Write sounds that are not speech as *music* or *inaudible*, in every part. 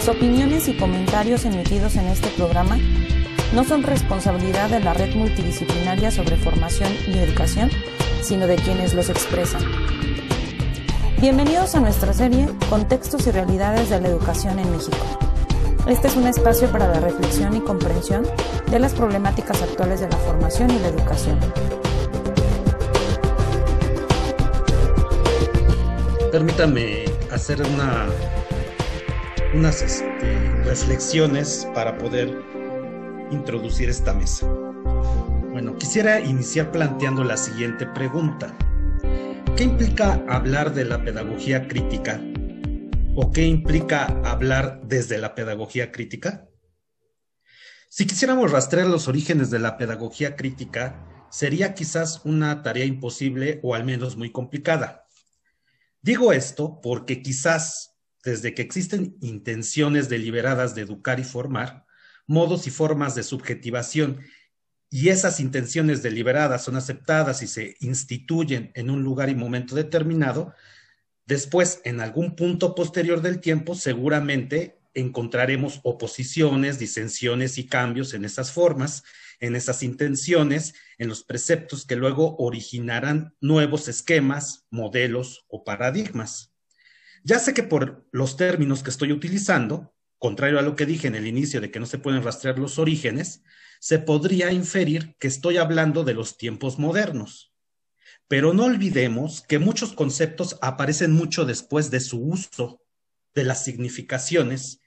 Las opiniones y comentarios emitidos en este programa no son responsabilidad de la red multidisciplinaria sobre formación y educación, sino de quienes los expresan. Bienvenidos a nuestra serie Contextos y Realidades de la Educación en México. Este es un espacio para la reflexión y comprensión de las problemáticas actuales de la formación y la educación. Permítame hacer una, unas este, reflexiones para poder introducir esta mesa. Bueno, quisiera iniciar planteando la siguiente pregunta. ¿Qué implica hablar de la pedagogía crítica? ¿O qué implica hablar desde la pedagogía crítica? Si quisiéramos rastrear los orígenes de la pedagogía crítica, sería quizás una tarea imposible o al menos muy complicada. Digo esto porque quizás desde que existen intenciones deliberadas de educar y formar, modos y formas de subjetivación, y esas intenciones deliberadas son aceptadas y se instituyen en un lugar y momento determinado, después, en algún punto posterior del tiempo, seguramente encontraremos oposiciones, disensiones y cambios en esas formas, en esas intenciones, en los preceptos que luego originarán nuevos esquemas, modelos o paradigmas. Ya sé que por los términos que estoy utilizando, contrario a lo que dije en el inicio de que no se pueden rastrear los orígenes, se podría inferir que estoy hablando de los tiempos modernos. Pero no olvidemos que muchos conceptos aparecen mucho después de su uso, de las significaciones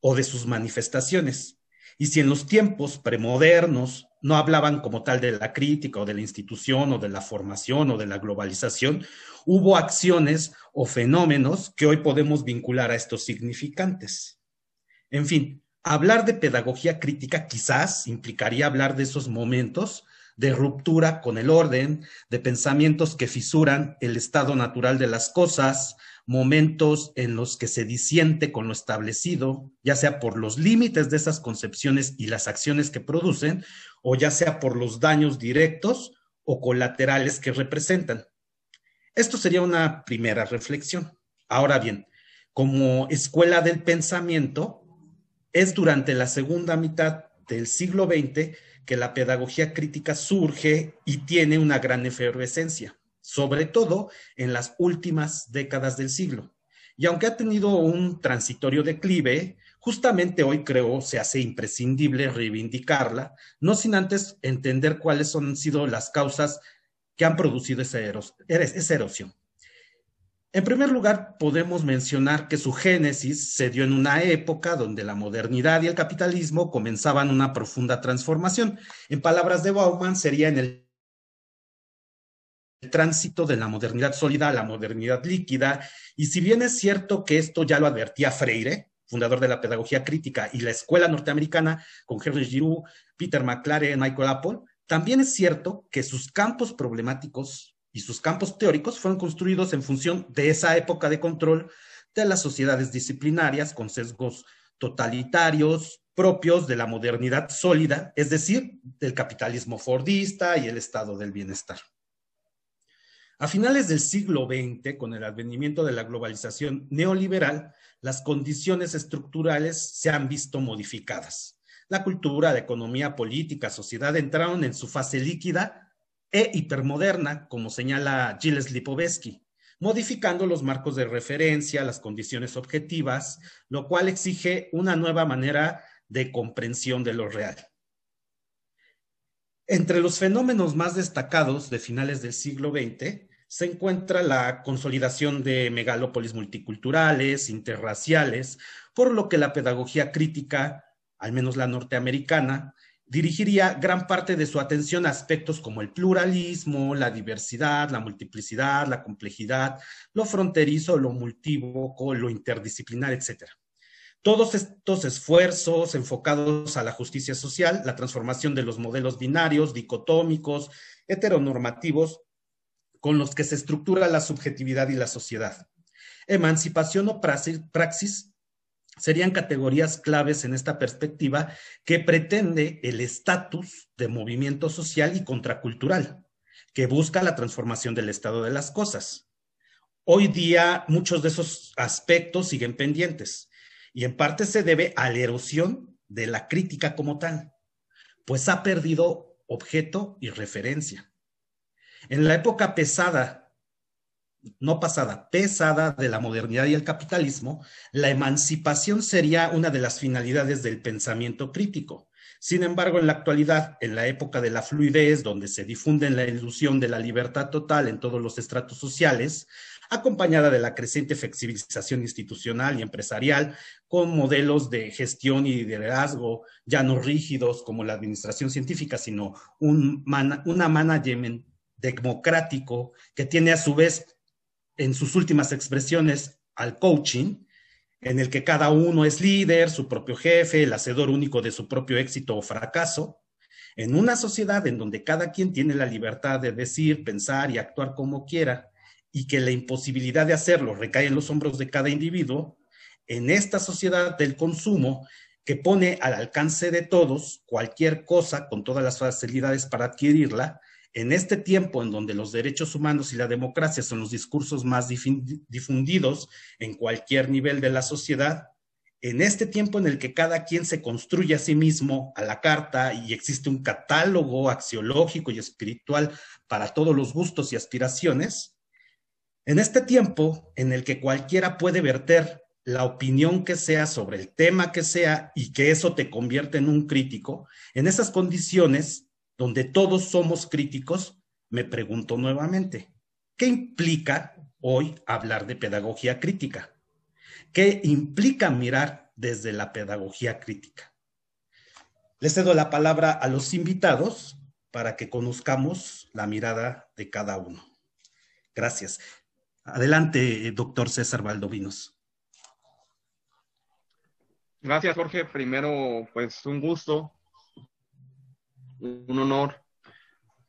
o de sus manifestaciones. Y si en los tiempos premodernos no hablaban como tal de la crítica o de la institución o de la formación o de la globalización, hubo acciones o fenómenos que hoy podemos vincular a estos significantes. En fin, hablar de pedagogía crítica quizás implicaría hablar de esos momentos de ruptura con el orden, de pensamientos que fisuran el estado natural de las cosas, momentos en los que se disiente con lo establecido, ya sea por los límites de esas concepciones y las acciones que producen, o ya sea por los daños directos o colaterales que representan. Esto sería una primera reflexión. Ahora bien, como escuela del pensamiento, es durante la segunda mitad del siglo XX que la pedagogía crítica surge y tiene una gran efervescencia sobre todo en las últimas décadas del siglo. Y aunque ha tenido un transitorio declive, justamente hoy creo se hace imprescindible reivindicarla, no sin antes entender cuáles han sido las causas que han producido esa, erosión. En primer lugar, podemos mencionar que su génesis se dio en una época donde la modernidad y el capitalismo comenzaban una profunda transformación. En palabras de Bauman, sería en el el tránsito de la modernidad sólida a la modernidad líquida. Y si bien es cierto que esto ya lo advertía Freire, fundador de la pedagogía crítica, y la escuela norteamericana con Henry Giroux, Peter McLaren, Michael Apple, también es cierto que sus campos problemáticos y sus campos teóricos fueron construidos en función de esa época de control de las sociedades disciplinarias con sesgos totalitarios propios de la modernidad sólida, es decir, del capitalismo fordista y el estado del bienestar. A finales del siglo XX, con el advenimiento de la globalización neoliberal, las condiciones estructurales se han visto modificadas. La cultura, la economía política, sociedad entraron en su fase líquida e hipermoderna, como señala Gilles Lipovetsky, modificando los marcos de referencia, las condiciones objetivas, lo cual exige una nueva manera de comprensión de lo real. Entre los fenómenos más destacados de finales del siglo XX se encuentra la consolidación de megalópolis multiculturales, interraciales, por lo que la pedagogía crítica, al menos la norteamericana, dirigiría gran parte de su atención a aspectos como el pluralismo, la diversidad, la multiplicidad, la complejidad, lo fronterizo, lo multívoco, lo interdisciplinar, etc. Todos estos esfuerzos enfocados a la justicia social, la transformación de los modelos binarios, dicotómicos, heteronormativos, con los que se estructura la subjetividad y la sociedad. Emancipación o praxis serían categorías claves en esta perspectiva que pretende el estatus de movimiento social y contracultural, que busca la transformación del estado de las cosas. Hoy día muchos de esos aspectos siguen pendientes y en parte se debe a la erosión de la crítica como tal, pues ha perdido objeto y referencia. En la época pesada, no pasada, pesada de la modernidad y el capitalismo, la emancipación sería una de las finalidades del pensamiento crítico. Sin embargo, en la actualidad, en la época de la fluidez, donde se difunde la ilusión de la libertad total en todos los estratos sociales, acompañada de la creciente flexibilización institucional y empresarial, con modelos de gestión y liderazgo ya no rígidos como la administración científica, sino un una management democrático que tiene a su vez en sus últimas expresiones al coaching, en el que cada uno es líder, su propio jefe, el hacedor único de su propio éxito o fracaso, en una sociedad en donde cada quien tiene la libertad de decir, pensar y actuar como quiera, y que la imposibilidad de hacerlo recae en los hombros de cada individuo, en esta sociedad del consumo que pone al alcance de todos cualquier cosa con todas las facilidades para adquirirla, en este tiempo en donde los derechos humanos y la democracia son los discursos más difundidos en cualquier nivel de la sociedad, en este tiempo en el que cada quien se construye a sí mismo a la carta y existe un catálogo axiológico y espiritual para todos los gustos y aspiraciones, en este tiempo en el que cualquiera puede verter la opinión que sea sobre el tema que sea y que eso te convierte en un crítico, en esas condiciones donde todos somos críticos, me pregunto nuevamente, ¿qué implica hoy hablar de pedagogía crítica? ¿Qué implica mirar desde la pedagogía crítica? Les cedo la palabra a los invitados para que conozcamos la mirada de cada uno. Gracias. Adelante, doctor César Valdovinos. Gracias, Jorge. Primero, pues un gusto, un honor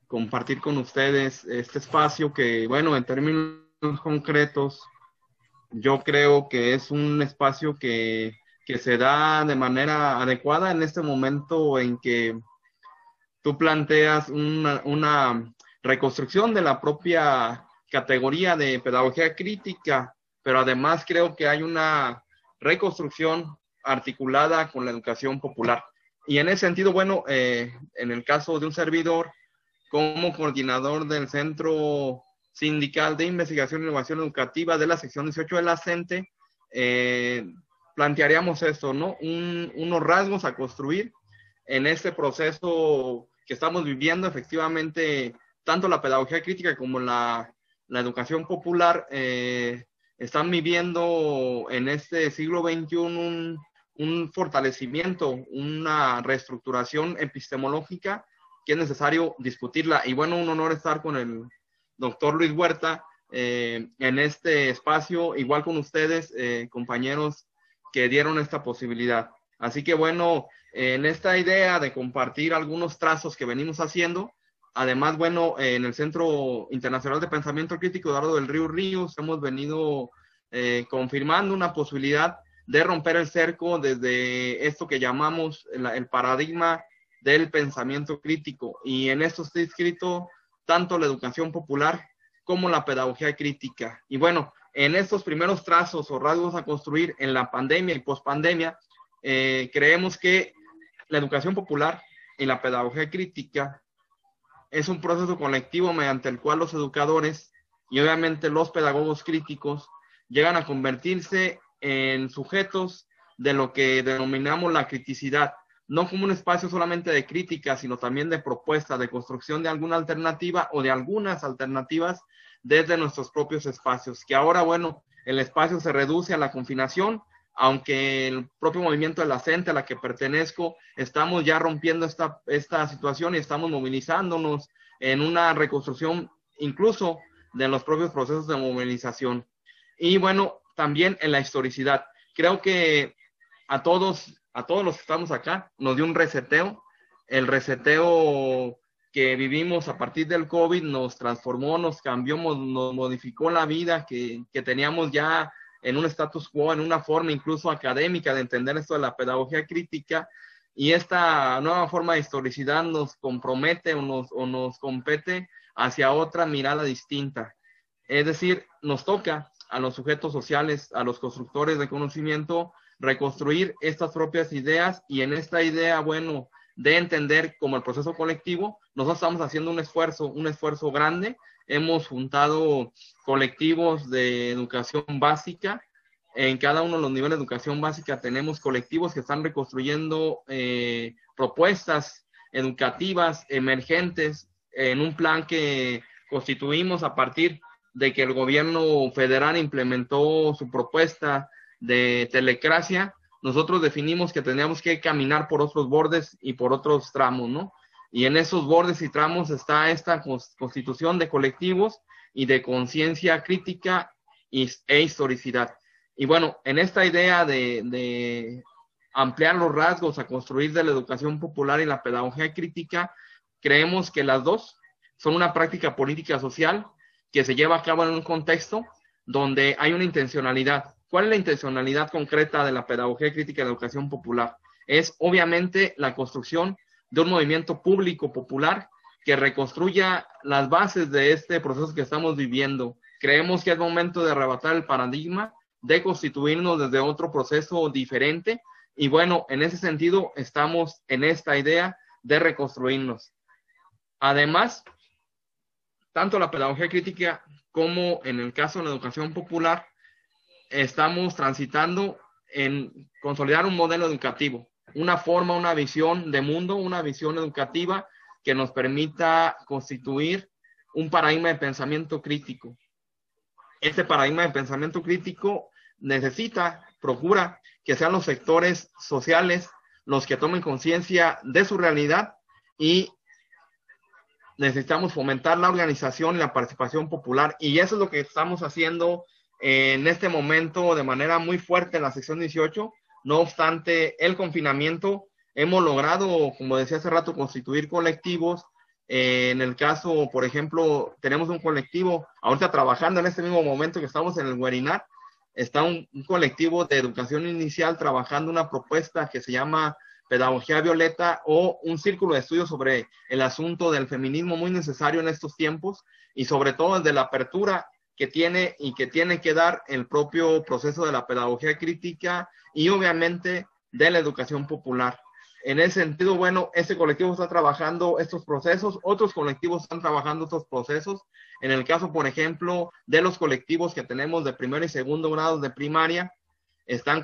compartir con ustedes este espacio que, bueno, en términos concretos, yo creo que es un espacio que, que se da de manera adecuada en este momento en que tú planteas una, una reconstrucción de la propia categoría de pedagogía crítica, pero además creo que hay una reconstrucción articulada con la educación popular. Y en ese sentido, bueno, eh, en el caso de un servidor, como coordinador del Centro Sindical de Investigación e Innovación Educativa de la sección 18 de la CENTE, eh, plantearíamos esto, ¿no? unos rasgos a construir en este proceso que estamos viviendo, efectivamente, tanto la pedagogía crítica como la la educación popular eh, están viviendo en este siglo XXI un, un, fortalecimiento, una reestructuración epistemológica que es necesario discutirla. Y bueno, un honor estar con el doctor Luis Huerta eh, en este espacio, igual con ustedes, eh, compañeros que dieron esta posibilidad. Así que bueno, en esta idea de compartir algunos trazos que venimos haciendo, Además, bueno, en el Centro Internacional de Pensamiento Crítico Eduardo del Río Ríos hemos venido eh, confirmando una posibilidad de romper el cerco desde esto que llamamos el, paradigma del pensamiento crítico. Y en esto está inscrito tanto la educación popular como la pedagogía crítica. Y bueno, en estos primeros trazos o rasgos a construir en la pandemia y pospandemia, eh, creemos que la educación popular y la pedagogía crítica es un proceso colectivo mediante el cual los educadores y obviamente los pedagogos críticos llegan a convertirse en sujetos de lo que denominamos la criticidad, no como un espacio solamente de crítica, sino también de propuesta, de construcción de alguna alternativa o de algunas alternativas desde nuestros propios espacios, que ahora, bueno, el espacio se reduce a la confinación, aunque el propio movimiento de la CENTE a la que pertenezco, estamos ya rompiendo esta, esta situación y estamos movilizándonos en una reconstrucción incluso de los propios procesos de movilización. Y bueno, también en la historicidad. Creo que a todos, a todos los que estamos acá, nos dio un reseteo. El reseteo que vivimos a partir del COVID nos transformó, nos cambió, nos modificó la vida que, que teníamos ya en un status quo, en una forma incluso académica de entender esto de la pedagogía crítica. Y esta nueva forma de historicidad nos compromete o nos, o nos compete hacia otra mirada distinta. Es decir, nos toca a los sujetos sociales, a los constructores de conocimiento, reconstruir estas propias ideas y en esta idea, bueno, de entender como el proceso colectivo, nosotros estamos haciendo un esfuerzo, un esfuerzo grande. Hemos juntado colectivos de educación básica. En cada uno de los niveles de educación básica tenemos colectivos que están reconstruyendo eh, propuestas educativas emergentes en un plan que constituimos a partir de que el gobierno federal implementó su propuesta de telecracia, nosotros definimos que teníamos que caminar por otros bordes y por otros tramos, ¿no? Y en esos bordes y tramos está esta constitución de colectivos y de conciencia crítica e historicidad. Y bueno, en esta idea de, de, ampliar los rasgos a construir de la educación popular y la pedagogía crítica, creemos que las dos son una práctica política social que se lleva a cabo en un contexto donde hay una intencionalidad. ¿Cuál es la intencionalidad concreta de la pedagogía crítica de educación popular? Es obviamente la construcción de un movimiento público popular que reconstruya las bases de este proceso que estamos viviendo. Creemos que es momento de arrebatar el paradigma, de constituirnos desde otro proceso diferente. Y bueno, en ese sentido estamos en esta idea de reconstruirnos. Además, tanto la pedagogía crítica como en el caso de la educación popular, estamos transitando en consolidar un modelo educativo, una forma, una visión de mundo, una visión educativa que nos permita constituir un paradigma de pensamiento crítico. Este paradigma de pensamiento crítico necesita, procura que sean los sectores sociales los que tomen conciencia de su realidad y necesitamos fomentar la organización y la participación popular y eso es lo que estamos haciendo en este momento de manera muy fuerte en la sección 18. No obstante, el confinamiento, hemos logrado, como decía hace rato, constituir colectivos. Eh, en el caso, por ejemplo, tenemos un colectivo, ahorita trabajando en este mismo momento que estamos en el webinar, está un, un colectivo de educación inicial trabajando una propuesta que se llama Pedagogía Violeta o un círculo de estudio sobre el asunto del feminismo muy necesario en estos tiempos y sobre todo desde la apertura que tiene y que tiene que dar el propio proceso de la pedagogía crítica y obviamente de la educación popular. En ese sentido, bueno, este colectivo está trabajando estos procesos, otros colectivos están trabajando estos procesos. En el caso, por ejemplo, de los colectivos que tenemos de primer y segundo grado de primaria, están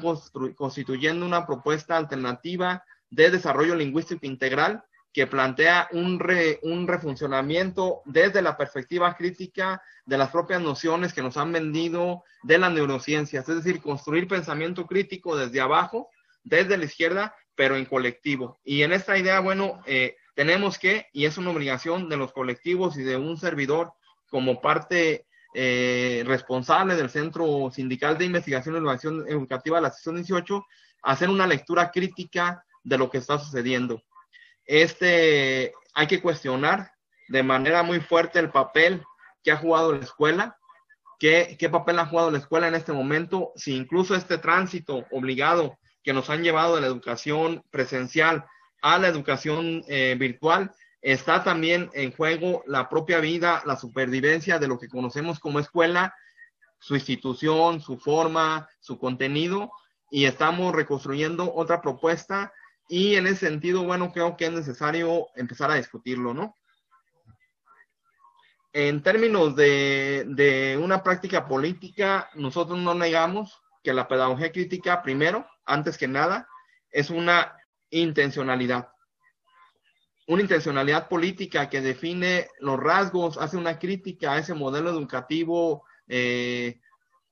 constituyendo una propuesta alternativa de desarrollo lingüístico integral que plantea un, un refuncionamiento desde la perspectiva crítica de las propias nociones que nos han vendido de las neurociencias, es decir, construir pensamiento crítico desde abajo, desde la izquierda, pero en colectivo. Y en esta idea, bueno, eh, tenemos que, y es una obligación de los colectivos y de un servidor como parte eh, responsable del Centro Sindical de Investigación y Educación Educativa de la sección 18, hacer una lectura crítica de lo que está sucediendo. Este, hay que cuestionar de manera muy fuerte el papel que ha jugado la escuela, qué, qué papel ha jugado la escuela en este momento, si incluso este tránsito obligado que nos han llevado de la educación presencial a la educación eh, virtual, está también en juego la propia vida, la supervivencia de lo que conocemos como escuela, su institución, su forma, su contenido, y estamos reconstruyendo otra propuesta y en ese sentido, bueno, creo que es necesario empezar a discutirlo, ¿no? En términos de, de una práctica política, nosotros no negamos que la pedagogía crítica, primero, antes que nada, es una intencionalidad. Una intencionalidad política que define los rasgos, hace una crítica a ese modelo educativo eh,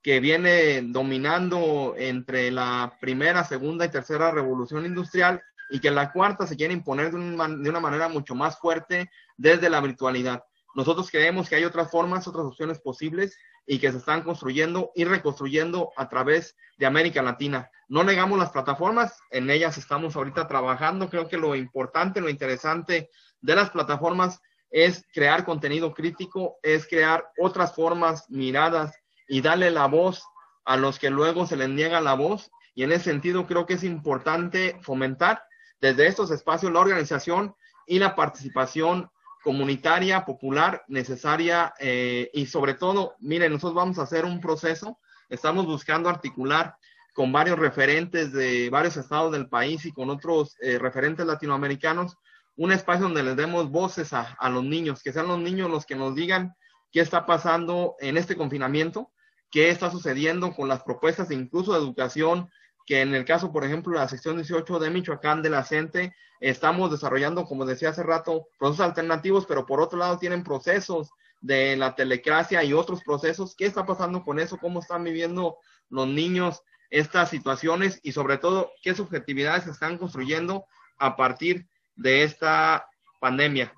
que viene dominando entre la primera, segunda y tercera revolución industrial y que la cuarta se quiere imponer de, de una manera mucho más fuerte desde la virtualidad. Nosotros creemos que hay otras formas, otras opciones posibles y que se están construyendo y reconstruyendo a través de América Latina. No negamos las plataformas, en ellas estamos ahorita trabajando. Creo que lo importante, lo interesante de las plataformas es crear contenido crítico, es crear otras formas, miradas y darle la voz a los que luego se les niega la voz. Y en ese sentido creo que es importante fomentar desde estos espacios la organización y la participación comunitaria, popular, necesaria eh, y sobre todo, miren, nosotros vamos a hacer un proceso, estamos buscando articular con varios referentes de varios estados del país y con otros eh, referentes latinoamericanos, un espacio donde les demos voces a, a, los niños, que sean los niños los que nos digan qué está pasando en este confinamiento, qué está sucediendo con las propuestas incluso de educación, que en el caso, por ejemplo, de la sección 18 de Michoacán de la CENTE, estamos desarrollando, como decía hace rato, procesos alternativos, pero por otro lado tienen procesos de la telecracia y otros procesos. ¿Qué está pasando con eso? ¿Cómo están viviendo los niños estas situaciones? Y sobre todo, ¿qué subjetividades se están construyendo a partir de esta pandemia?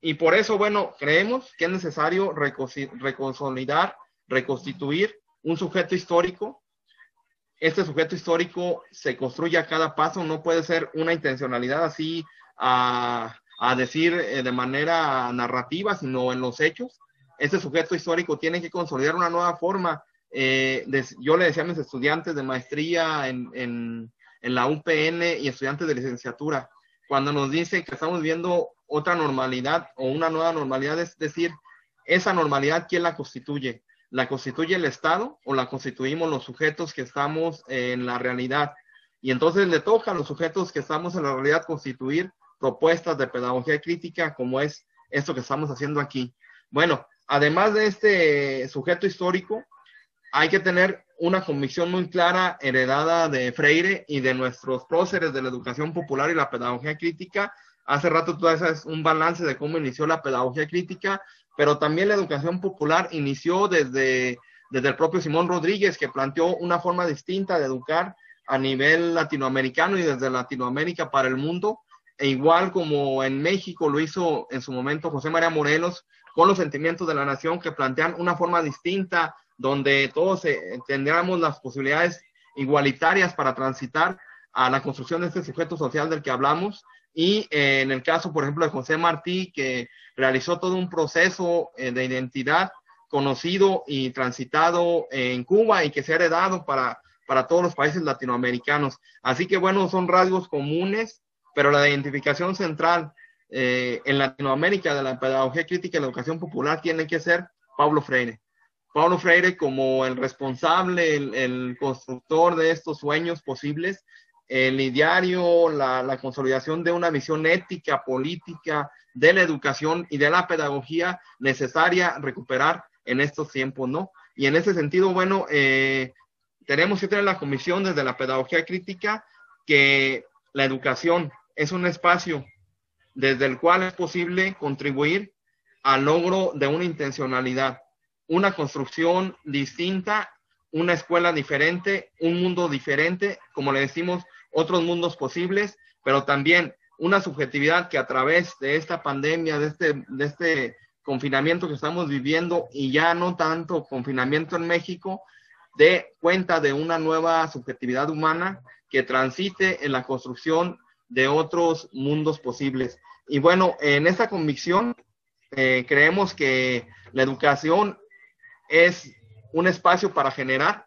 Y por eso, bueno, creemos que es necesario reconsolidar, reconstituir un sujeto histórico este sujeto histórico se construye a cada paso, no puede ser una intencionalidad así a, decir eh, de manera narrativa, sino en los hechos. Este sujeto histórico tiene que consolidar una nueva forma. Eh, yo le decía a mis estudiantes de maestría en, en, la UPN y estudiantes de licenciatura, cuando nos dicen que estamos viendo otra normalidad o una nueva normalidad, es decir, esa normalidad, ¿quién la constituye? ¿La constituye el Estado o la constituimos los sujetos que estamos en la realidad? Y entonces le toca a los sujetos que estamos en la realidad constituir propuestas de pedagogía crítica como es esto que estamos haciendo aquí. Bueno, además de este sujeto histórico, hay que tener una convicción muy clara heredada de Freire y de nuestros próceres de la educación popular y la pedagogía crítica. Hace rato tú haces un balance de cómo inició la pedagogía crítica pero también la educación popular inició desde, desde el propio Simón Rodríguez, que planteó una forma distinta de educar a nivel latinoamericano y desde Latinoamérica para el mundo, e igual como en México lo hizo en su momento José María Morelos, con los sentimientos de la nación que plantean una forma distinta, donde todos tendríamos las posibilidades igualitarias para transitar a la construcción de este sujeto social del que hablamos. Y eh, en el caso, por ejemplo, de José Martí, que realizó todo un proceso eh, de identidad conocido y transitado en Cuba y que se ha heredado para, para todos los países latinoamericanos. Así que bueno, son rasgos comunes, pero la identificación central eh, en Latinoamérica de la pedagogía crítica y la educación popular tiene que ser Pablo Freire. Pablo Freire como el responsable, el, el constructor de estos sueños posibles, el ideario, la, consolidación de una visión ética, política, de la educación y de la pedagogía necesaria recuperar en estos tiempos, ¿no? Y en ese sentido, bueno, eh, tenemos que tener la comisión desde la pedagogía crítica que la educación es un espacio desde el cual es posible contribuir al logro de una intencionalidad, una construcción distinta, una escuela diferente, un mundo diferente, como le decimos, otros mundos posibles, pero también una subjetividad que a través de esta pandemia, de este, de este confinamiento que estamos viviendo y ya no tanto confinamiento en México, dé cuenta de una nueva subjetividad humana que transite en la construcción de otros mundos posibles. Y bueno, en esta convicción eh, creemos que la educación es un espacio para generar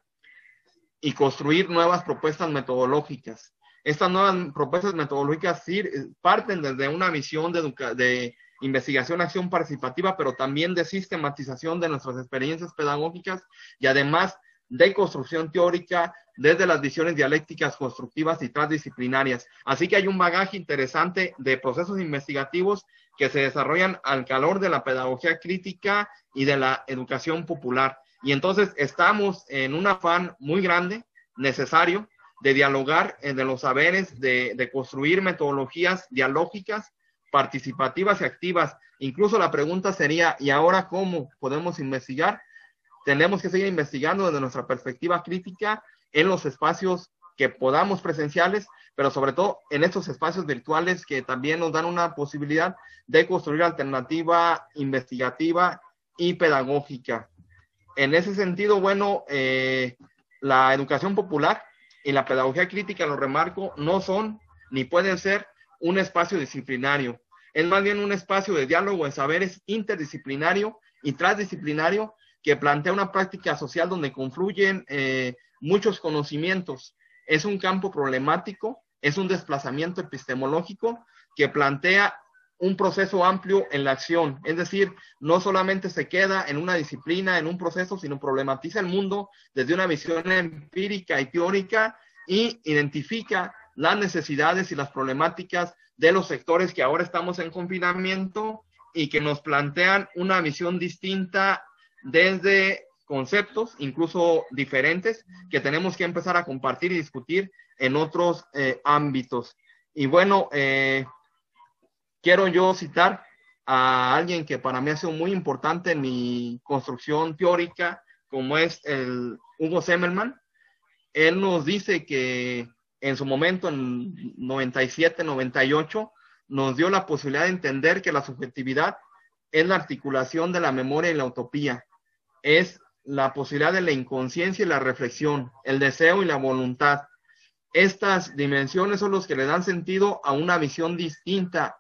y construir nuevas propuestas metodológicas estas nuevas propuestas metodológicas eh, parten desde una visión de, de investigación, acción participativa, pero también de sistematización de nuestras experiencias pedagógicas y además de construcción teórica desde las visiones dialécticas constructivas y transdisciplinarias. Así que hay un bagaje interesante de procesos investigativos que se desarrollan al calor de la pedagogía crítica y de la educación popular. Y entonces estamos en un afán muy grande, necesario, de dialogar de los saberes, de, construir metodologías dialógicas, participativas y activas. Incluso la pregunta sería, ¿y ahora cómo podemos investigar? Tenemos que seguir investigando desde nuestra perspectiva crítica en los espacios que podamos presenciales, pero sobre todo en estos espacios virtuales que también nos dan una posibilidad de construir alternativa investigativa y pedagógica. En ese sentido, bueno, eh, la educación popular y la pedagogía crítica, lo remarco, no son ni pueden ser un espacio disciplinario. Es más bien un espacio de diálogo de saberes interdisciplinario y transdisciplinario que plantea una práctica social donde confluyen eh, muchos conocimientos. Es un campo problemático, es un desplazamiento epistemológico que plantea un proceso amplio en la acción, es decir, no solamente se queda en una disciplina, en un proceso, sino problematiza el mundo desde una visión empírica y teórica y identifica las necesidades y las problemáticas de los sectores que ahora estamos en confinamiento y que nos plantean una visión distinta desde conceptos, incluso diferentes, que tenemos que empezar a compartir y discutir en otros eh, ámbitos. Y bueno, eh, quiero yo citar a alguien que para mí ha sido muy importante en mi construcción teórica, como es el Hugo Semmelman. Él nos dice que en su momento, en 97, 98, nos dio la posibilidad de entender que la subjetividad es la articulación de la memoria y la utopía. Es la posibilidad de la inconsciencia y la reflexión, el deseo y la voluntad. Estas dimensiones son los que le dan sentido a una visión distinta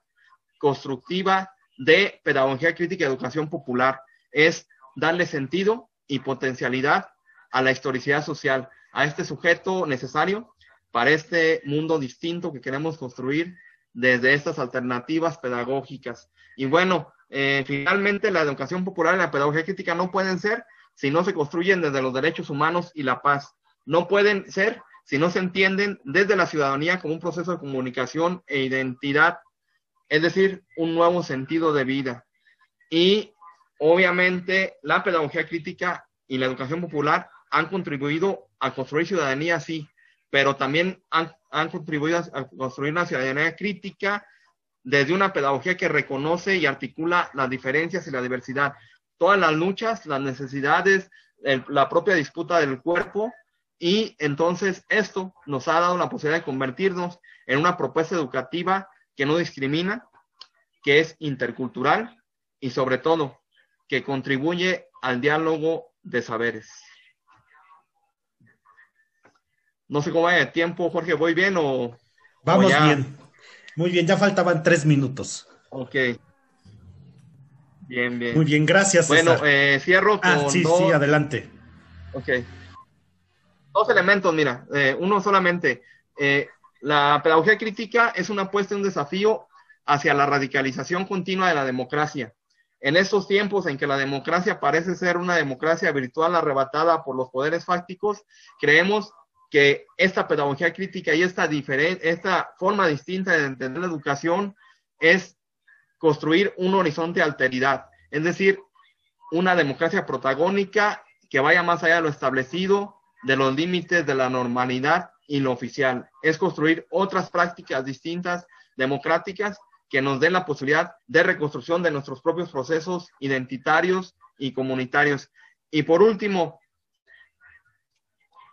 constructiva de pedagogía crítica y educación popular. Es darle sentido y potencialidad a la historicidad social, a este sujeto necesario para este mundo distinto que queremos construir desde estas alternativas pedagógicas. Y bueno, eh, finalmente la educación popular y la pedagogía crítica no pueden ser si no se construyen desde los derechos humanos y la paz. No pueden ser si no se entienden desde la ciudadanía como un proceso de comunicación e identidad es decir, un nuevo sentido de vida. Y obviamente la pedagogía crítica y la educación popular han contribuido a construir ciudadanía, sí, pero también han, contribuido a construir una ciudadanía crítica desde una pedagogía que reconoce y articula las diferencias y la diversidad. Todas las luchas, las necesidades, la propia disputa del cuerpo, y entonces esto nos ha dado la posibilidad de convertirnos en una propuesta educativa que no discrimina, que es intercultural y sobre todo que contribuye al diálogo de saberes. No sé cómo va el tiempo, Jorge, ¿voy bien o...? Vamos bien. Muy bien, ya faltaban tres minutos. Ok. Bien, bien. Muy bien, gracias. Bueno, eh, cierro ah, con. Ah, sí, sí, adelante. Ok. Dos elementos, mira. Eh, uno solamente. Eh, la pedagogía crítica es una apuesta, un desafío hacia la radicalización continua de la democracia. En estos tiempos en que la democracia parece ser una democracia virtual arrebatada por los poderes fácticos, creemos que esta pedagogía crítica y esta, esta forma distinta de entender la educación es construir un horizonte de alteridad, es decir, una democracia protagónica que vaya más allá de lo establecido, de los límites de la normalidad y lo oficial. Es construir otras prácticas distintas, democráticas, que nos den la posibilidad de reconstrucción de nuestros propios procesos identitarios y comunitarios. Y por último,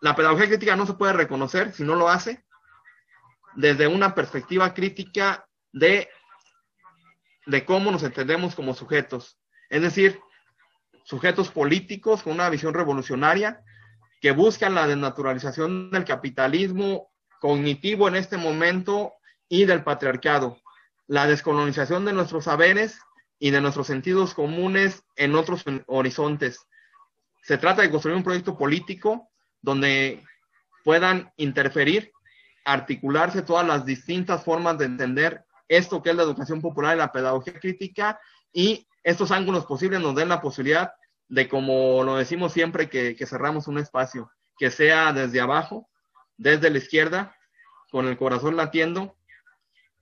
la pedagogía crítica no se puede reconocer si no lo hace desde una perspectiva crítica de, de cómo nos entendemos como sujetos. Es decir, sujetos políticos con una visión revolucionaria que buscan la desnaturalización del capitalismo cognitivo en este momento y del patriarcado, la descolonización de nuestros saberes y de nuestros sentidos comunes en otros horizontes. Se trata de construir un proyecto político donde puedan interferir, articularse todas las distintas formas de entender esto que es la educación popular y la pedagogía crítica y estos ángulos posibles nos den la posibilidad de, como lo decimos siempre, que, cerramos un espacio, que sea desde abajo, desde la izquierda, con el corazón latiendo,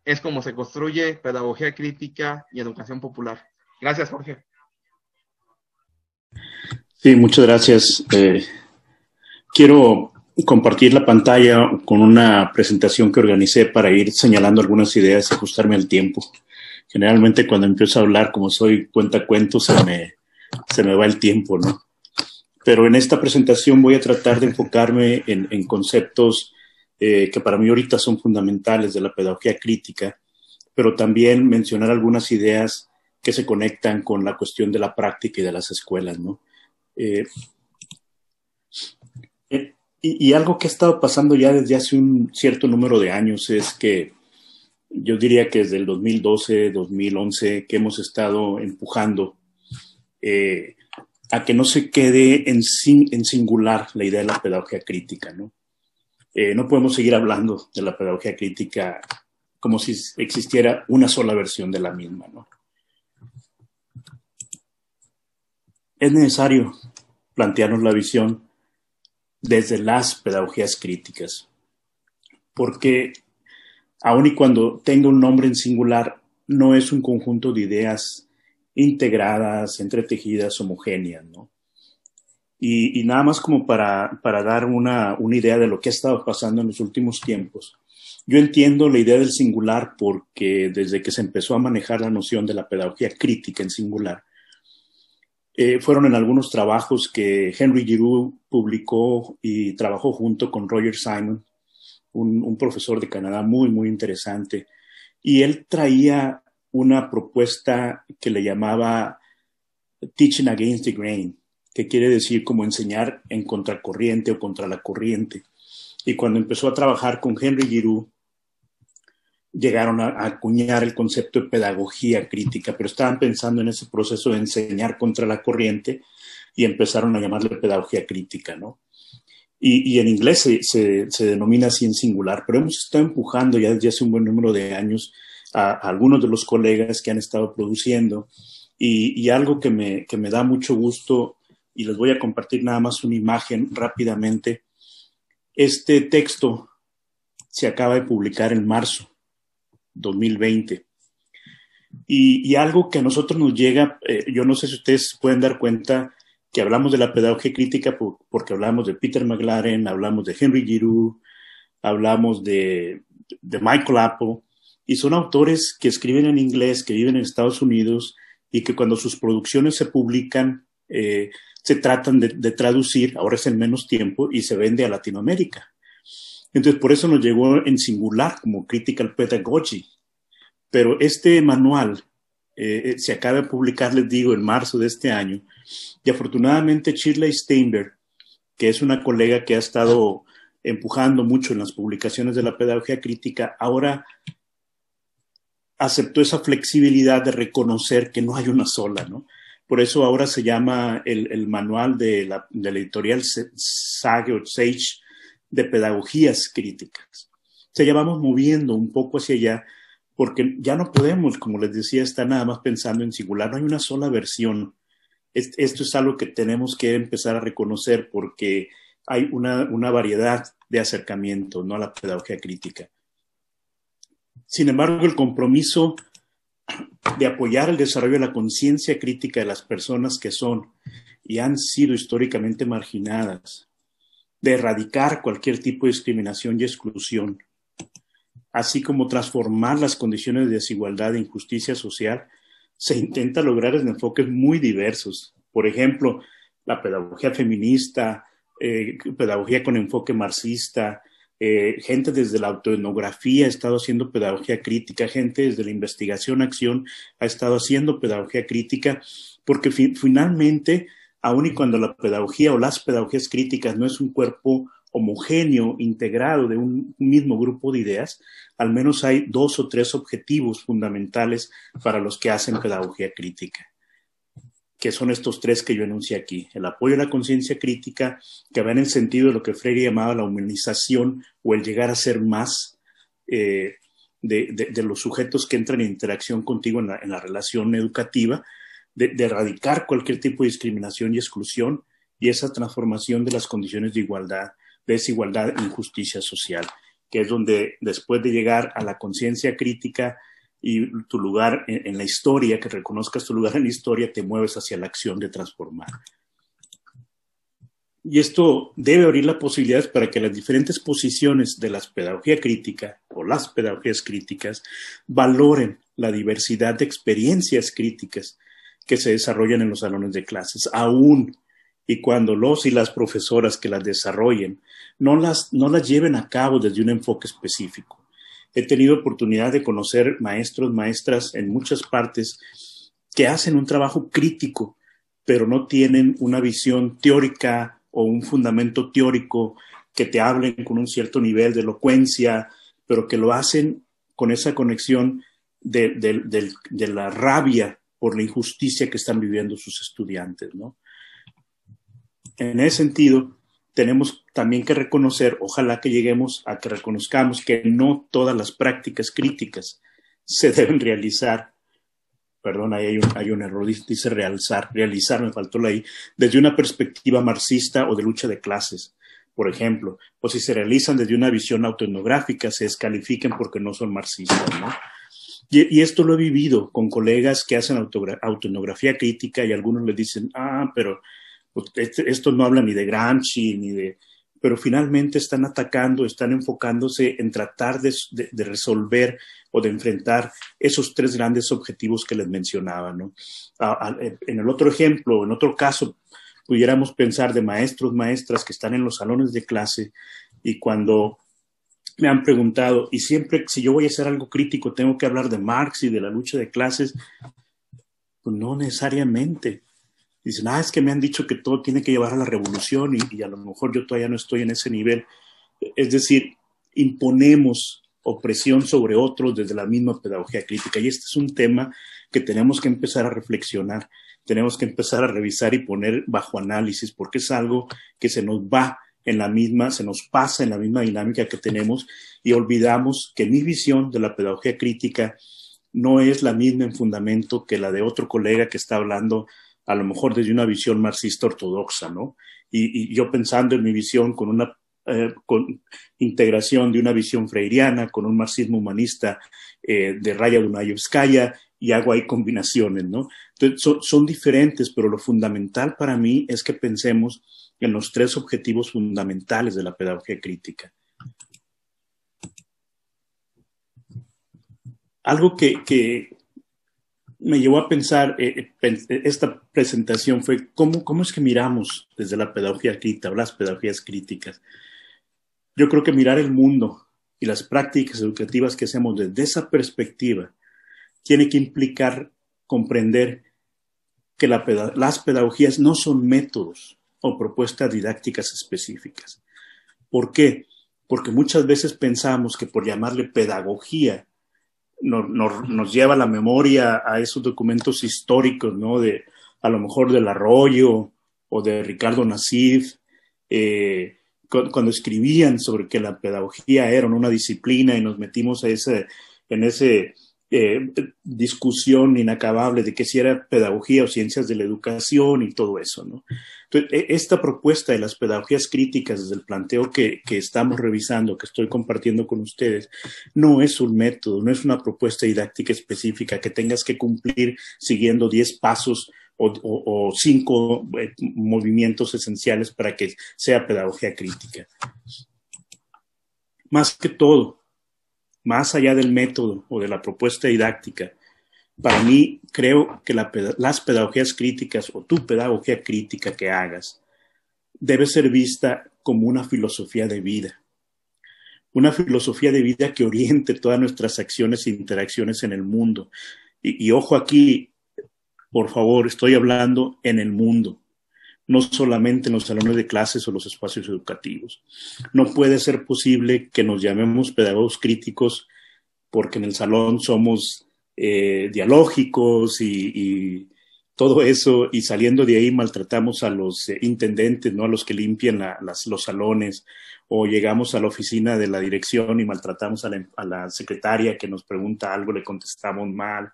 es como se construye pedagogía crítica y educación popular. Gracias, Jorge. Sí, muchas gracias. Eh, quiero compartir la pantalla con una presentación que organicé para ir señalando algunas ideas y ajustarme al tiempo. Generalmente cuando empiezo a hablar, como soy cuenta cuentos, se me, se me va el tiempo, ¿no? Pero en esta presentación voy a tratar de enfocarme en, conceptos eh, que para mí ahorita son fundamentales de la pedagogía crítica, pero también mencionar algunas ideas que se conectan con la cuestión de la práctica y de las escuelas, ¿no? Eh, y, y, algo que ha estado pasando ya desde hace un cierto número de años es que yo diría que desde el 2012, 2011, que hemos estado empujando eh, a que no se quede en, singular la idea de la pedagogía crítica, ¿no? Eh, no podemos seguir hablando de la pedagogía crítica como si existiera una sola versión de la misma. ¿no? Es necesario plantearnos la visión desde las pedagogías críticas, porque aun y cuando tenga un nombre en singular, no es un conjunto de ideas integradas, entretejidas, homogéneas, ¿no? Y, nada más como para, para dar una, una, idea de lo que ha estado pasando en los últimos tiempos. Yo entiendo la idea del singular porque desde que se empezó a manejar la noción de la pedagogía crítica en singular, eh, fueron en algunos trabajos que Henry Giroux publicó y trabajó junto con Roger Simon, un, un profesor de Canadá muy, muy interesante. Y él traía una propuesta que le llamaba Teaching Against the Grain, que quiere decir como enseñar en contracorriente o contra la corriente. Y cuando empezó a trabajar con Henry Giroux, llegaron a, acuñar el concepto de pedagogía crítica, pero estaban pensando en ese proceso de enseñar contra la corriente y empezaron a llamarle pedagogía crítica, ¿no? Y, en inglés se, se, denomina así en singular, pero hemos estado empujando ya desde hace un buen número de años a, algunos de los colegas que han estado produciendo y, algo que me, que me da mucho gusto y les voy a compartir nada más una imagen rápidamente. Este texto se acaba de publicar en marzo 2020. Y, y, algo que a nosotros nos llega, eh, yo no sé si ustedes pueden dar cuenta que hablamos de la pedagogía crítica porque hablamos de Peter McLaren, hablamos de Henry Giroux, hablamos de, Michael Apple, y son autores que escriben en inglés, que viven en Estados Unidos y que cuando sus producciones se publican, eh, se tratan de, traducir, ahora es en menos tiempo, y se vende a Latinoamérica. Entonces, por eso nos llegó en singular como Critical Pedagogy. Pero este manual eh, eh, se acaba de publicar, les digo, en marzo de este año. Y afortunadamente Shirley Steinberg, que es una colega que ha estado empujando mucho en las publicaciones de la pedagogía crítica, ahora aceptó esa flexibilidad de reconocer que no hay una sola, ¿no? Por eso ahora se llama el, manual de la, editorial Sage Sage de pedagogías críticas. O sea, ya vamos moviendo un poco hacia allá porque ya no podemos, como les decía, estar nada más pensando en singular, no hay una sola versión. Esto es algo que tenemos que empezar a reconocer porque hay una, una variedad de acercamiento ¿no? a la pedagogía crítica. Sin embargo, el compromiso de apoyar el desarrollo de la conciencia crítica de las personas que son y han sido históricamente marginadas, de erradicar cualquier tipo de discriminación y exclusión, así como transformar las condiciones de desigualdad e injusticia social, se intenta lograr en enfoques muy diversos. Por ejemplo, la pedagogía feminista, eh, pedagogía con enfoque marxista, eh, gente desde la autoetnografía ha estado haciendo pedagogía crítica, gente desde la investigación-acción ha estado haciendo pedagogía crítica, porque finalmente aun y cuando la pedagogía o las pedagogías críticas no es un cuerpo homogéneo, integrado de un mismo grupo de ideas, al menos hay dos o tres objetivos fundamentales para los que hacen pedagogía crítica, que son estos tres que yo enuncié aquí. El apoyo a la conciencia crítica, que va en el sentido de lo que Freire llamaba la humanización o el llegar a ser más eh, de, de, los sujetos que entran en interacción contigo en la, relación educativa, de, erradicar cualquier tipo de discriminación y exclusión y esa transformación de las condiciones de igualdad, desigualdad e injusticia social, que es donde después de llegar a la conciencia crítica y tu lugar en, la historia, que reconozcas tu lugar en la historia, te mueves hacia la acción de transformar. Y esto debe abrir las posibilidades para que las diferentes posiciones de la pedagogía crítica o las pedagogías críticas valoren la diversidad de experiencias críticas que se desarrollan en los salones de clases, aún y cuando los y las profesoras que las desarrollen no las, no las lleven a cabo desde un enfoque específico. He tenido oportunidad de conocer maestros, maestras en muchas partes que hacen un trabajo crítico, pero no tienen una visión teórica o un fundamento teórico que te hablen con un cierto nivel de elocuencia, pero que lo hacen con esa conexión de, de, la rabia por la injusticia que están viviendo sus estudiantes, ¿no? En ese sentido, tenemos también que reconocer, ojalá que lleguemos a que reconozcamos que no todas las prácticas críticas se deben realizar perdón, ahí hay un, error, dice realizar, realizar, me faltó la I, desde una perspectiva marxista o de lucha de clases, por ejemplo, o si se realizan desde una visión autoetnográfica, se descalifiquen porque no son marxistas, ¿no? Y, esto lo he vivido con colegas que hacen autoetnografía crítica y algunos les dicen, ah, pero pues, esto no habla ni de Gramsci, ni de... Pero finalmente están atacando, están enfocándose en tratar de, de resolver o de enfrentar esos tres grandes objetivos que les mencionaba. ¿no? en el otro ejemplo, en otro caso, pudiéramos pensar de maestros, maestras que están en los salones de clase y cuando me han preguntado, y siempre si yo voy a hacer algo crítico, tengo que hablar de Marx y de la lucha de clases, pues no necesariamente. Dicen, ah, es que me han dicho que todo tiene que llevar a la revolución y, a lo mejor yo todavía no estoy en ese nivel. Es decir, imponemos opresión sobre otros desde la misma pedagogía crítica. Y este es un tema que tenemos que empezar a reflexionar, tenemos que empezar a revisar y poner bajo análisis, porque es algo que se nos va en la misma, se nos pasa en la misma dinámica que tenemos y olvidamos que mi visión de la pedagogía crítica no es la misma en fundamento que la de otro colega que está hablando a lo mejor desde una visión marxista ortodoxa, ¿no? Y, yo pensando en mi visión con una eh, integración de una visión freiriana, con un marxismo humanista eh, de Raya Dunayevskaya, y hago ahí combinaciones, ¿no? Entonces, son, diferentes, pero lo fundamental para mí es que pensemos en los tres objetivos fundamentales de la pedagogía crítica. Algo que, me llevó a pensar eh, esta presentación fue cómo, cómo es que miramos desde la pedagogía crítica, las pedagogías críticas. Yo creo que mirar el mundo y las prácticas educativas que hacemos desde esa perspectiva tiene que implicar comprender que las pedagogías no son métodos o propuestas didácticas específicas. ¿Por qué? Porque muchas veces pensamos que por llamarle pedagogía nos lleva la memoria a esos documentos históricos, ¿no? De a lo mejor del Arroyo o de Ricardo Nassif, eh, cuando escribían sobre que la pedagogía era una disciplina y nos metimos a ese, en esa eh, discusión inacabable de que si era pedagogía o ciencias de la educación y todo eso, ¿no? E, esta propuesta de las pedagogías críticas desde el planteo que, estamos revisando, que estoy compartiendo con ustedes, no es un método, no es una propuesta didáctica específica que tengas que cumplir siguiendo 10 pasos o, cinco eh, movimientos esenciales para que sea pedagogía crítica. Más que todo, más allá del método o de la propuesta didáctica, para mí creo que las pedagogías críticas o tu pedagogía crítica que hagas debe ser vista como una filosofía de vida. Una filosofía de vida que oriente todas nuestras acciones e interacciones en el mundo. y ojo aquí, por favor, estoy hablando en el mundo, no solamente en los salones de clases o los espacios educativos. No puede ser posible que nos llamemos pedagogos críticos porque en el salón somos eh, dialógicos y, todo eso, y saliendo de ahí maltratamos a los eh, intendentes, ¿no? A los que limpian los salones, o llegamos a la oficina de la dirección y maltratamos a la, secretaria que nos pregunta algo, le contestamos mal,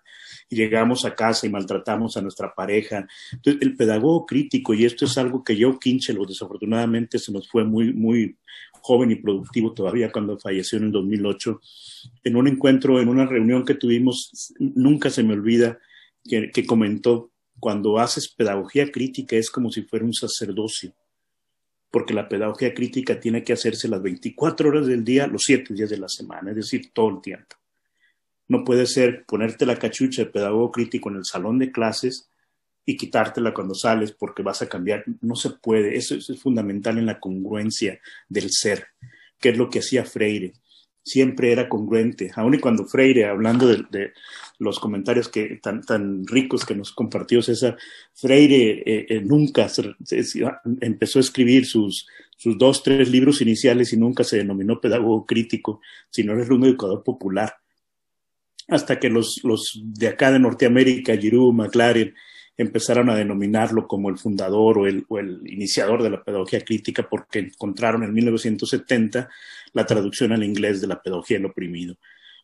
y llegamos a casa y maltratamos a nuestra pareja. Entonces, el pedagogo crítico, y esto es algo que yo, Kinchelo, desafortunadamente se nos fue muy, muy joven y productivo todavía cuando falleció en el 2008, en un encuentro, en una reunión que tuvimos, nunca se me olvida, que comentó, cuando haces pedagogía crítica es como si fuera un sacerdocio porque la pedagogía crítica tiene que hacerse las 24 horas del día, los 7 días de la semana, es decir, todo el tiempo. No puede ser ponerte la cachucha de pedagogo crítico en el salón de clases y quitártela cuando sales porque vas a cambiar. No se puede. Eso, es fundamental en la congruencia del ser, que es lo que hacía Freire siempre era congruente, aun y cuando Freire, hablando de, los comentarios que tan, tan ricos que nos compartió César, Freire eh, eh, nunca empezó a escribir sus, sus dos, tres libros iniciales y nunca se denominó pedagogo crítico, sino era un educador popular. Hasta que los, los de acá de Norteamérica, Giroux, McLaren, empezaron a denominarlo como el fundador o el, iniciador de la pedagogía crítica porque encontraron en 1970 la traducción al inglés de la pedagogía del oprimido.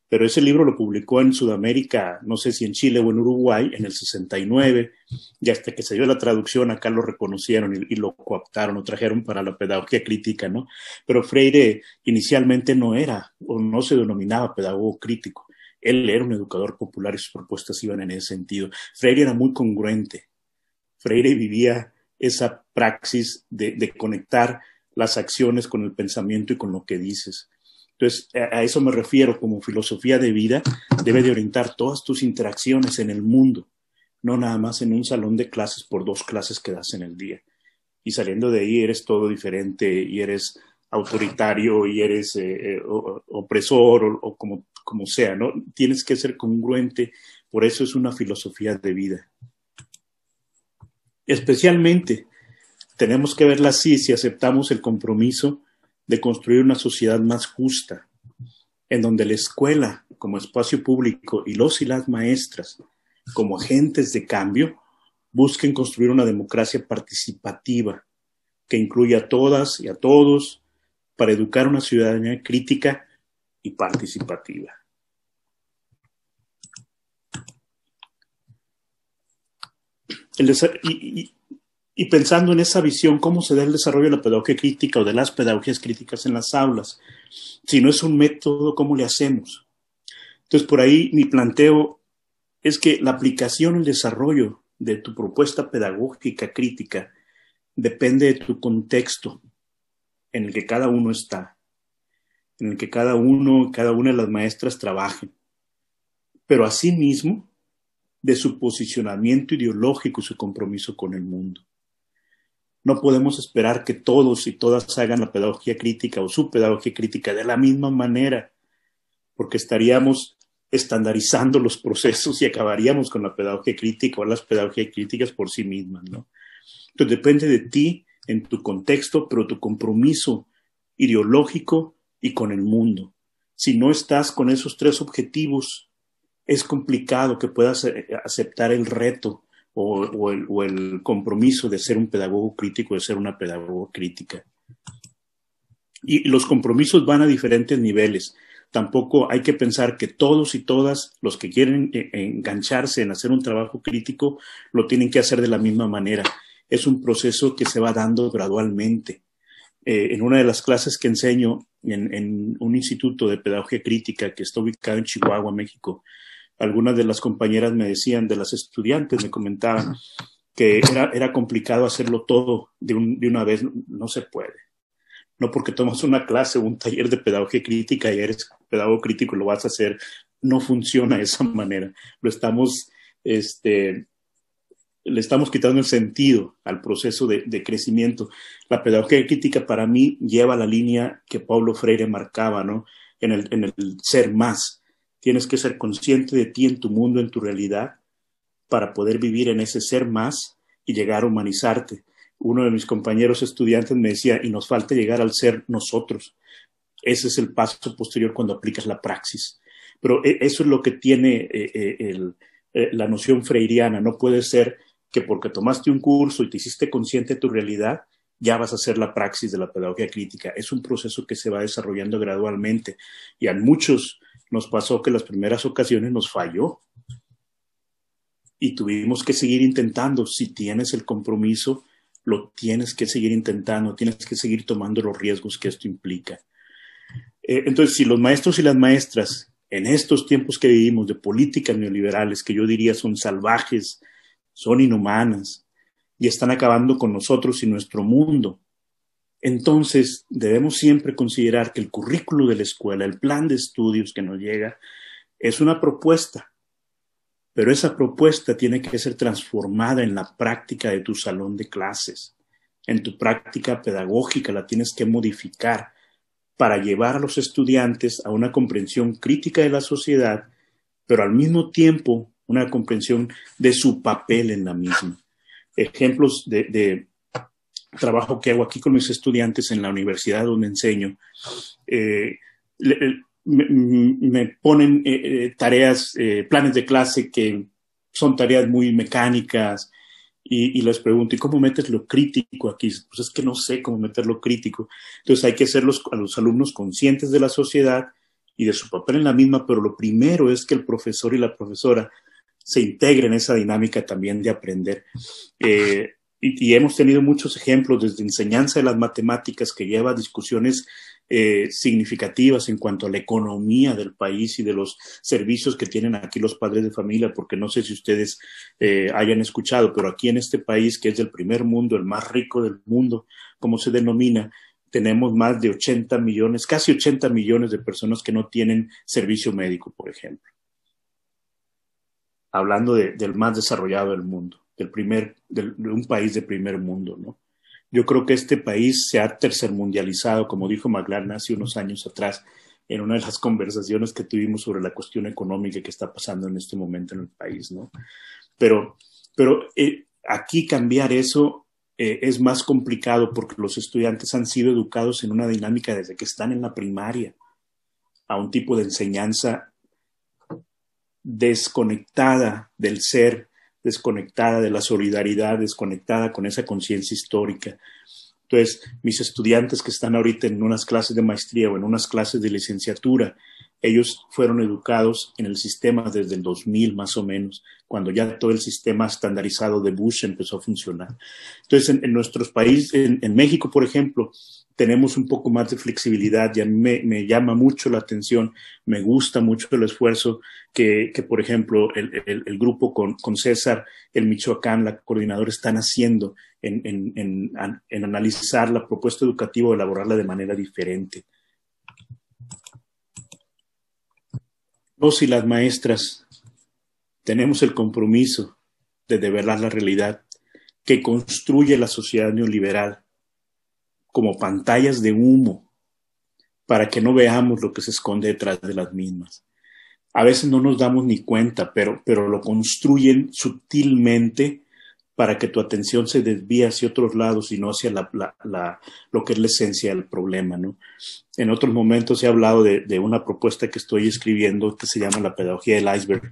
Pero ese libro lo publicó en Sudamérica, no sé si en Chile o en Uruguay, en el 69, y hasta que se dio la traducción acá lo reconocieron y, y lo cooptaron, lo trajeron para la pedagogía crítica, ¿no? Pero Freire inicialmente no era o no se denominaba pedagogo crítico él era un educador popular y sus propuestas iban en ese sentido. Freire era muy congruente. Freire vivía esa praxis de, de conectar las acciones con el pensamiento y con lo que dices. Entonces, a, eso me refiero como filosofía de vida, debe de orientar todas tus interacciones en el mundo, no nada más en un salón de clases por dos clases que das en el día. Y saliendo de ahí eres todo diferente y eres autoritario y eres eh, eh, opresor o, o, como como sea, ¿no? Tienes que ser congruente, por eso es una filosofía de vida. Especialmente, tenemos que verla así si aceptamos el compromiso de construir una sociedad más justa, en donde la escuela como espacio público y los y las maestras como agentes de cambio busquen construir una democracia participativa que incluya a todas y a todos para educar una ciudadanía crítica y participativa. Y, y, pensando en esa visión, ¿cómo se da el desarrollo de la pedagogía crítica o de las pedagogías críticas en las aulas? Si no es un método, ¿cómo le hacemos? Entonces, por ahí mi planteo es que la aplicación el desarrollo de tu propuesta pedagógica crítica depende de tu contexto en el que cada uno está, en el que cada uno, cada una de las maestras trabajen. Pero asimismo, de su posicionamiento ideológico y su compromiso con el mundo. No podemos esperar que todos y todas hagan la pedagogía crítica o su pedagogía crítica de la misma manera, porque estaríamos estandarizando los procesos y acabaríamos con la pedagogía crítica o las pedagogías críticas por sí mismas, ¿no? Entonces depende de ti, en tu contexto, pero tu compromiso ideológico y con el mundo. Si no estás con esos tres objetivos, es complicado que puedas eh, aceptar el reto o, el, el, compromiso de ser un pedagogo crítico, de ser una pedagoga crítica. Y los compromisos van a diferentes niveles. Tampoco hay que pensar que todos y todas los que quieren eh, engancharse en hacer un trabajo crítico lo tienen que hacer de la misma manera. Es un proceso que se va dando gradualmente. Eh, en una de las clases que enseño en, un instituto de pedagogía crítica que está ubicado en Chihuahua, México, algunas de las compañeras me decían, de las estudiantes me comentaban que era, complicado hacerlo todo de, un, de una vez, no se puede. No porque tomas una clase o un taller de pedagogía crítica y eres pedagogo crítico lo vas a hacer, no funciona de esa manera. Lo estamos, este, le estamos quitando el sentido al proceso de, de, crecimiento. La pedagogía crítica para mí lleva la línea que Pablo Freire marcaba, ¿no? En el, en el ser más. Tienes que ser consciente de ti en tu mundo, en tu realidad, para poder vivir en ese ser más y llegar a humanizarte. Uno de mis compañeros estudiantes me decía, y nos falta llegar al ser nosotros. Ese es el paso posterior cuando aplicas la praxis. Pero eso es lo que tiene eh, el, eh, la noción freiriana. No puede ser que porque tomaste un curso y te hiciste consciente de tu realidad, ya vas a hacer la praxis de la pedagogía crítica. Es un proceso que se va desarrollando gradualmente y a muchos nos pasó que las primeras ocasiones nos falló y tuvimos que seguir intentando. Si tienes el compromiso, lo tienes que seguir intentando, tienes que seguir tomando los riesgos que esto implica. Eh, entonces, si los maestros y las maestras en estos tiempos que vivimos de políticas neoliberales, que yo diría son salvajes, son inhumanas y están acabando con nosotros y nuestro mundo, entonces, debemos siempre considerar que el currículo de la escuela, el plan de estudios que nos llega, es una propuesta, pero esa propuesta tiene que ser transformada en la práctica de tu salón de clases, en tu práctica pedagógica, la tienes que modificar para llevar a los estudiantes a una comprensión crítica de la sociedad, pero al mismo tiempo una comprensión de su papel en la misma. Ejemplos de, trabajo que hago aquí con mis estudiantes en la universidad donde enseño, eh, me, ponen eh, eh, tareas, planes de clase que son tareas muy mecánicas y, les pregunto, ¿y cómo metes lo crítico aquí? Pues es que no sé cómo meter lo crítico. Entonces hay que hacer a los alumnos conscientes de la sociedad y de su papel en la misma, pero lo primero es que el profesor y la profesora se integren en esa dinámica también de aprender. Eh, y, hemos tenido muchos ejemplos desde enseñanza de las matemáticas que lleva a discusiones eh, significativas en cuanto a la economía del país y de los servicios que tienen aquí los padres de familia, porque no sé si ustedes eh, hayan escuchado, pero aquí en este país, que es del primer mundo, el más rico del mundo, como se denomina, tenemos más de 80 millones, casi 80 millones de personas que no tienen servicio médico, por ejemplo. Hablando del más desarrollado del mundo del primer, de un país de primer mundo, ¿no? Yo creo que este país se ha tercermundializado, como dijo McLaren hace unos años atrás, en una de las conversaciones que tuvimos sobre la cuestión económica que está pasando en este momento en el país, ¿no? Pero, pero eh, aquí cambiar eso eh, es más complicado porque los estudiantes han sido educados en una dinámica desde que están en la primaria a un tipo de enseñanza desconectada del ser, desconectada de la solidaridad, desconectada con esa conciencia histórica. Entonces, mis estudiantes que están ahorita en unas clases de maestría o en unas clases de licenciatura, ellos fueron educados en el sistema desde el 2000 más o menos, cuando ya todo el sistema estandarizado de Bush empezó a funcionar. Entonces, en, nuestros países, en, México, por ejemplo, tenemos un poco más de flexibilidad y a mí me, llama mucho la atención, me gusta mucho el esfuerzo que, por ejemplo, el, grupo con, César, el Michoacán, la coordinadora, están haciendo en, en analizar la propuesta educativa o elaborarla de manera diferente. Los y las maestras tenemos el compromiso de develar la realidad que construye la sociedad neoliberal como pantallas de humo para que no veamos lo que se esconde detrás de las mismas. A veces no nos damos ni cuenta, pero, pero lo construyen sutilmente para que tu atención se desvíe hacia otros lados y no hacia lo que es la esencia del problema. ¿no? En otros momentos he hablado de, de, una propuesta que estoy escribiendo que se llama la pedagogía del iceberg,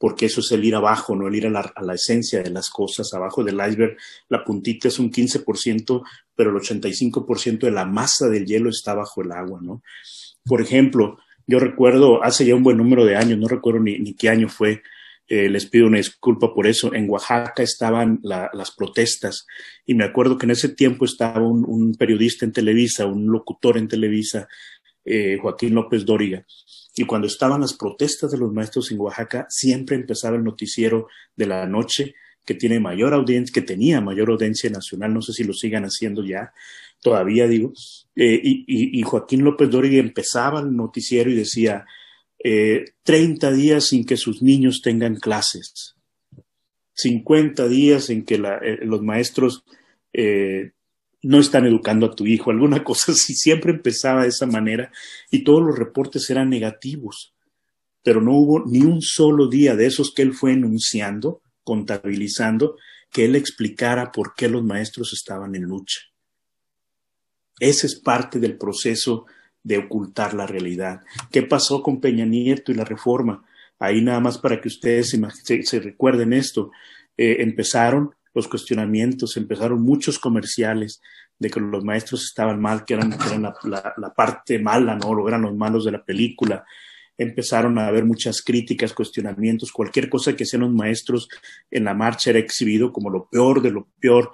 porque eso es el ir abajo, no el ir a la, esencia de las cosas. Abajo del iceberg, la puntita es un 15%, pero el 85% de la masa del hielo está bajo el agua, ¿no? Por ejemplo, yo recuerdo hace ya un buen número de años, no recuerdo ni, qué año fue, eh, les pido una disculpa por eso. En Oaxaca estaban las protestas y me acuerdo que en ese tiempo estaba un, un periodista en Televisa, un locutor en Televisa, eh, Joaquín López Dóriga, y cuando estaban las protestas de los maestros en Oaxaca, siempre empezaba el noticiero de la noche que tiene mayor audiencia, que tenía mayor audiencia nacional, no sé si lo sigan haciendo ya, todavía digo, eh, y, Joaquín López Dóriga empezaba el noticiero y decía, eh, 30 días sin que sus niños tengan clases, 50 días en que eh, los maestros eh, no están educando a tu hijo, alguna *laughs* cosa así. Siempre empezaba de esa manera y todos los reportes eran negativos, pero no hubo ni un solo día de esos que él fue enunciando, contabilizando, que él explicara por qué los maestros estaban en lucha. Ese es parte del proceso de ocultar la realidad. ¿Qué pasó con Peña Nieto y la reforma? Ahí nada más para que ustedes se, recuerden esto. Eh, empezaron los cuestionamientos, empezaron muchos comerciales de que los maestros estaban mal, que eran, la, parte mala, ¿no? eran los malos de la película. Empezaron a haber muchas críticas, cuestionamientos, cualquier cosa que hacían los maestros en la marcha era exhibido como lo peor de lo peor.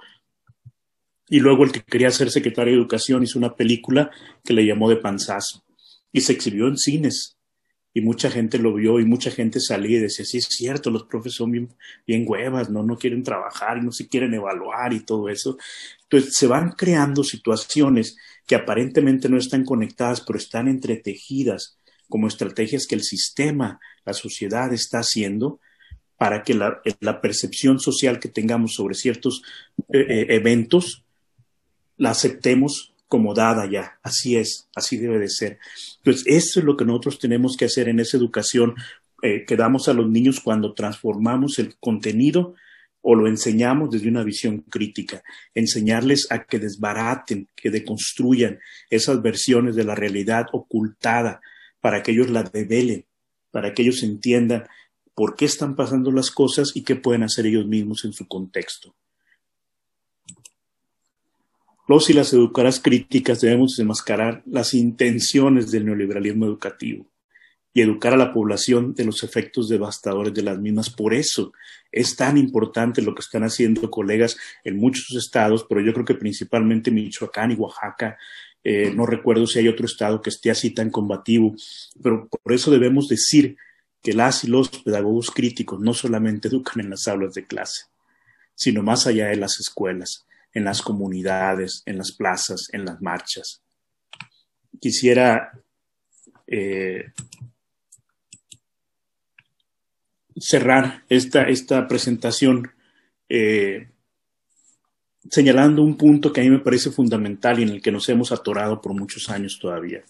Y luego el que quería ser secretario de Educación hizo una película que le llamó de panzazo y se exhibió en cines y mucha gente lo vio y mucha gente salía y decía, sí es cierto, los profes son bien, huevas, ¿no? no quieren trabajar no se quieren evaluar y todo eso. Entonces se van creando situaciones que aparentemente no están conectadas, pero están entretejidas como estrategias que el sistema, la sociedad está haciendo para que la, la percepción social que tengamos sobre ciertos eh, eh, eventos la aceptemos como dada ya. Así es, así debe de ser. Entonces, eso es lo que nosotros tenemos que hacer en esa educación eh, que damos a los niños cuando transformamos el contenido o lo enseñamos desde una visión crítica, enseñarles a que desbaraten, que deconstruyan esas versiones de la realidad ocultada para que ellos la develen, para que ellos entiendan por qué están pasando las cosas y qué pueden hacer ellos mismos en su contexto. Los y las educadoras críticas debemos desenmascarar las intenciones del neoliberalismo educativo y educar a la población de los efectos devastadores de las mismas. Por eso es tan importante lo que están haciendo colegas en muchos estados, pero yo creo que principalmente Michoacán y Oaxaca. Eh, no recuerdo si hay otro estado que esté así tan combativo, pero por eso debemos decir que las y los pedagogos críticos no solamente *laughs* educan en las aulas de clase, sino más allá de las escuelas, en las comunidades, en las plazas, en las marchas. Quisiera eh, cerrar esta, esta presentación eh, señalando un punto que a mí me parece fundamental y en el que nos hemos atorado por muchos años todavía.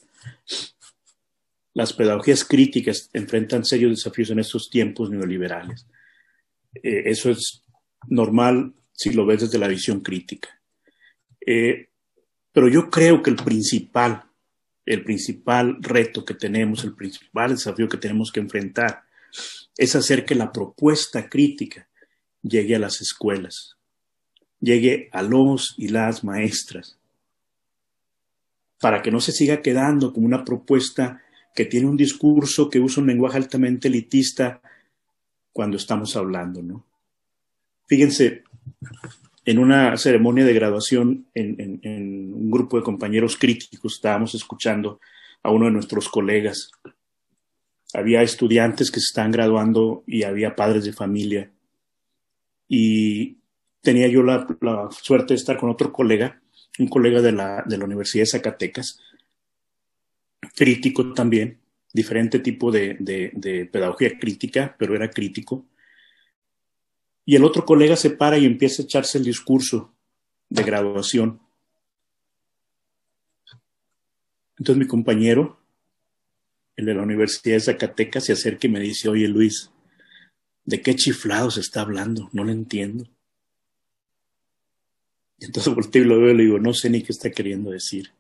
Las pedagogías críticas enfrentan serios desafíos en estos tiempos neoliberales. Eh, eso es normal si lo ves desde la visión crítica. Eh, pero yo creo que el principal, el principal reto que tenemos, el principal desafío que tenemos que enfrentar es hacer que la propuesta crítica llegue a las escuelas, llegue a los y las maestras, para que no se siga quedando como una propuesta que tiene un discurso que usa un lenguaje altamente elitista cuando estamos hablando, ¿no? Fíjense, en una ceremonia de graduación en, en, un grupo de compañeros críticos estábamos escuchando a uno de nuestros colegas había estudiantes que se estaban graduando y había padres de familia. Y tenía yo la, suerte de estar con otro colega, un colega de la, Universidad de Zacatecas, crítico también, diferente tipo de, pedagogía crítica, pero era crítico. Y el otro colega se para y empieza a echarse el discurso de graduación. Entonces mi compañero el de la Universidad de Zacatecas, se acerca y me dice, oye Luis, ¿de qué chiflados está hablando? No lo entiendo. Y entonces volteo y lo veo y le digo, no sé ni qué está queriendo decir.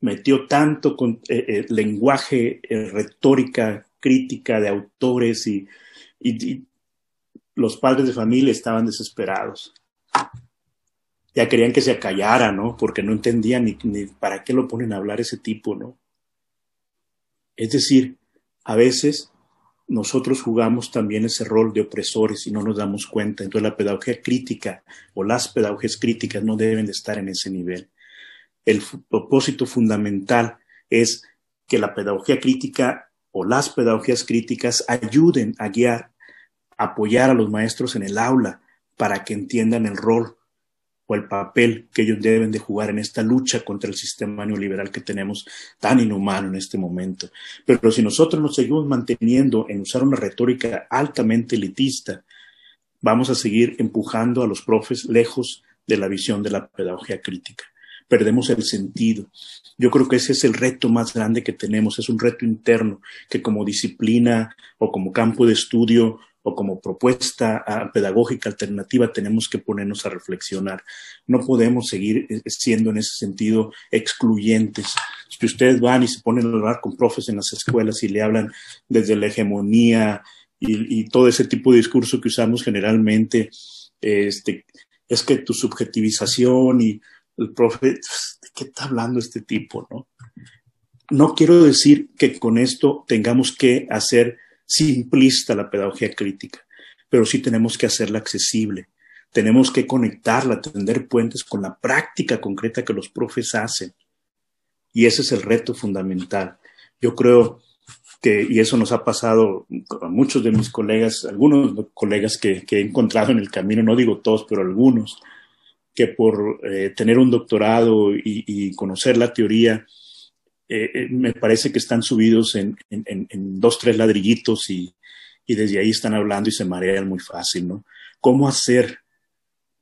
Metió tanto eh, eh, lenguaje, eh, retórica, crítica de autores y, los padres de familia estaban desesperados. Ya querían que se acallara, ¿no? Porque no entendían ni, ni para qué lo ponen a hablar ese tipo, ¿no? Es decir, a veces nosotros jugamos también ese rol de opresores y no nos damos cuenta. Entonces la pedagogía crítica o las pedagogías críticas no deben de estar en ese nivel. El propósito fundamental es que la pedagogía crítica o las pedagogías críticas ayuden a guiar, apoyar a los maestros en el aula para que entiendan el rol o el papel que ellos deben de jugar en esta lucha contra el sistema neoliberal que tenemos tan inhumano en este momento. Pero si nosotros nos seguimos manteniendo en usar una retórica altamente elitista, vamos a seguir empujando a los profes lejos de la visión de la pedagogía crítica. Perdemos el sentido. Yo creo que ese es el reto más grande que tenemos, es un reto interno que como disciplina o como campo de estudio como propuesta ah, pedagógica alternativa tenemos que ponernos a reflexionar. No podemos seguir eh, siendo en ese sentido excluyentes. Si ustedes van y se ponen a hablar con profes en las escuelas y le hablan desde la hegemonía y, todo ese tipo de discurso que usamos generalmente, este, es que tu subjetivización y el profe, ¿de qué está hablando este tipo? No, no quiero decir que con esto tengamos que hacer simplista la pedagogía crítica, pero sí tenemos que hacerla accesible. Tenemos que conectarla, tender puentes con la práctica concreta que los profes hacen. Y ese es el reto fundamental. Yo creo que, y eso nos ha pasado a muchos de mis colegas, algunos colegas que, he encontrado en el camino, no digo todos, pero algunos, que por eh, tener un doctorado y conocer la teoría, eh, eh, me parece que están subidos en, dos, tres ladrillitos y, desde ahí están hablando y se marean muy fácil, ¿no? ¿Cómo hacer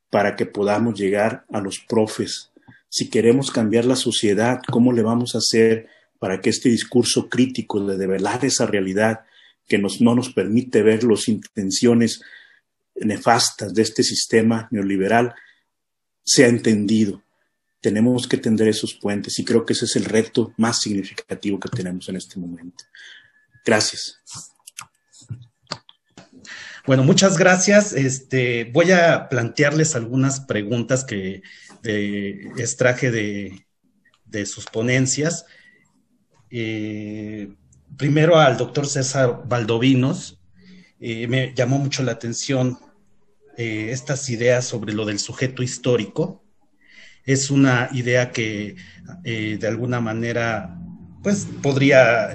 para que podamos llegar a los profes? Si queremos cambiar la sociedad, ¿cómo le vamos a hacer para que este discurso crítico de develar esa realidad que nos, no nos permite ver las intenciones nefastas de este sistema neoliberal sea entendido? Tenemos que tender esos puentes y creo que ese es el reto más significativo que tenemos en este momento. Gracias. Bueno, muchas gracias. Este, voy a plantearles algunas preguntas que extraje de, sus ponencias. Eh, primero al doctor César Valdovinos. Eh, me llamó mucho la atención eh, estas ideas sobre lo del sujeto histórico. Es una idea que de alguna manera, pues podría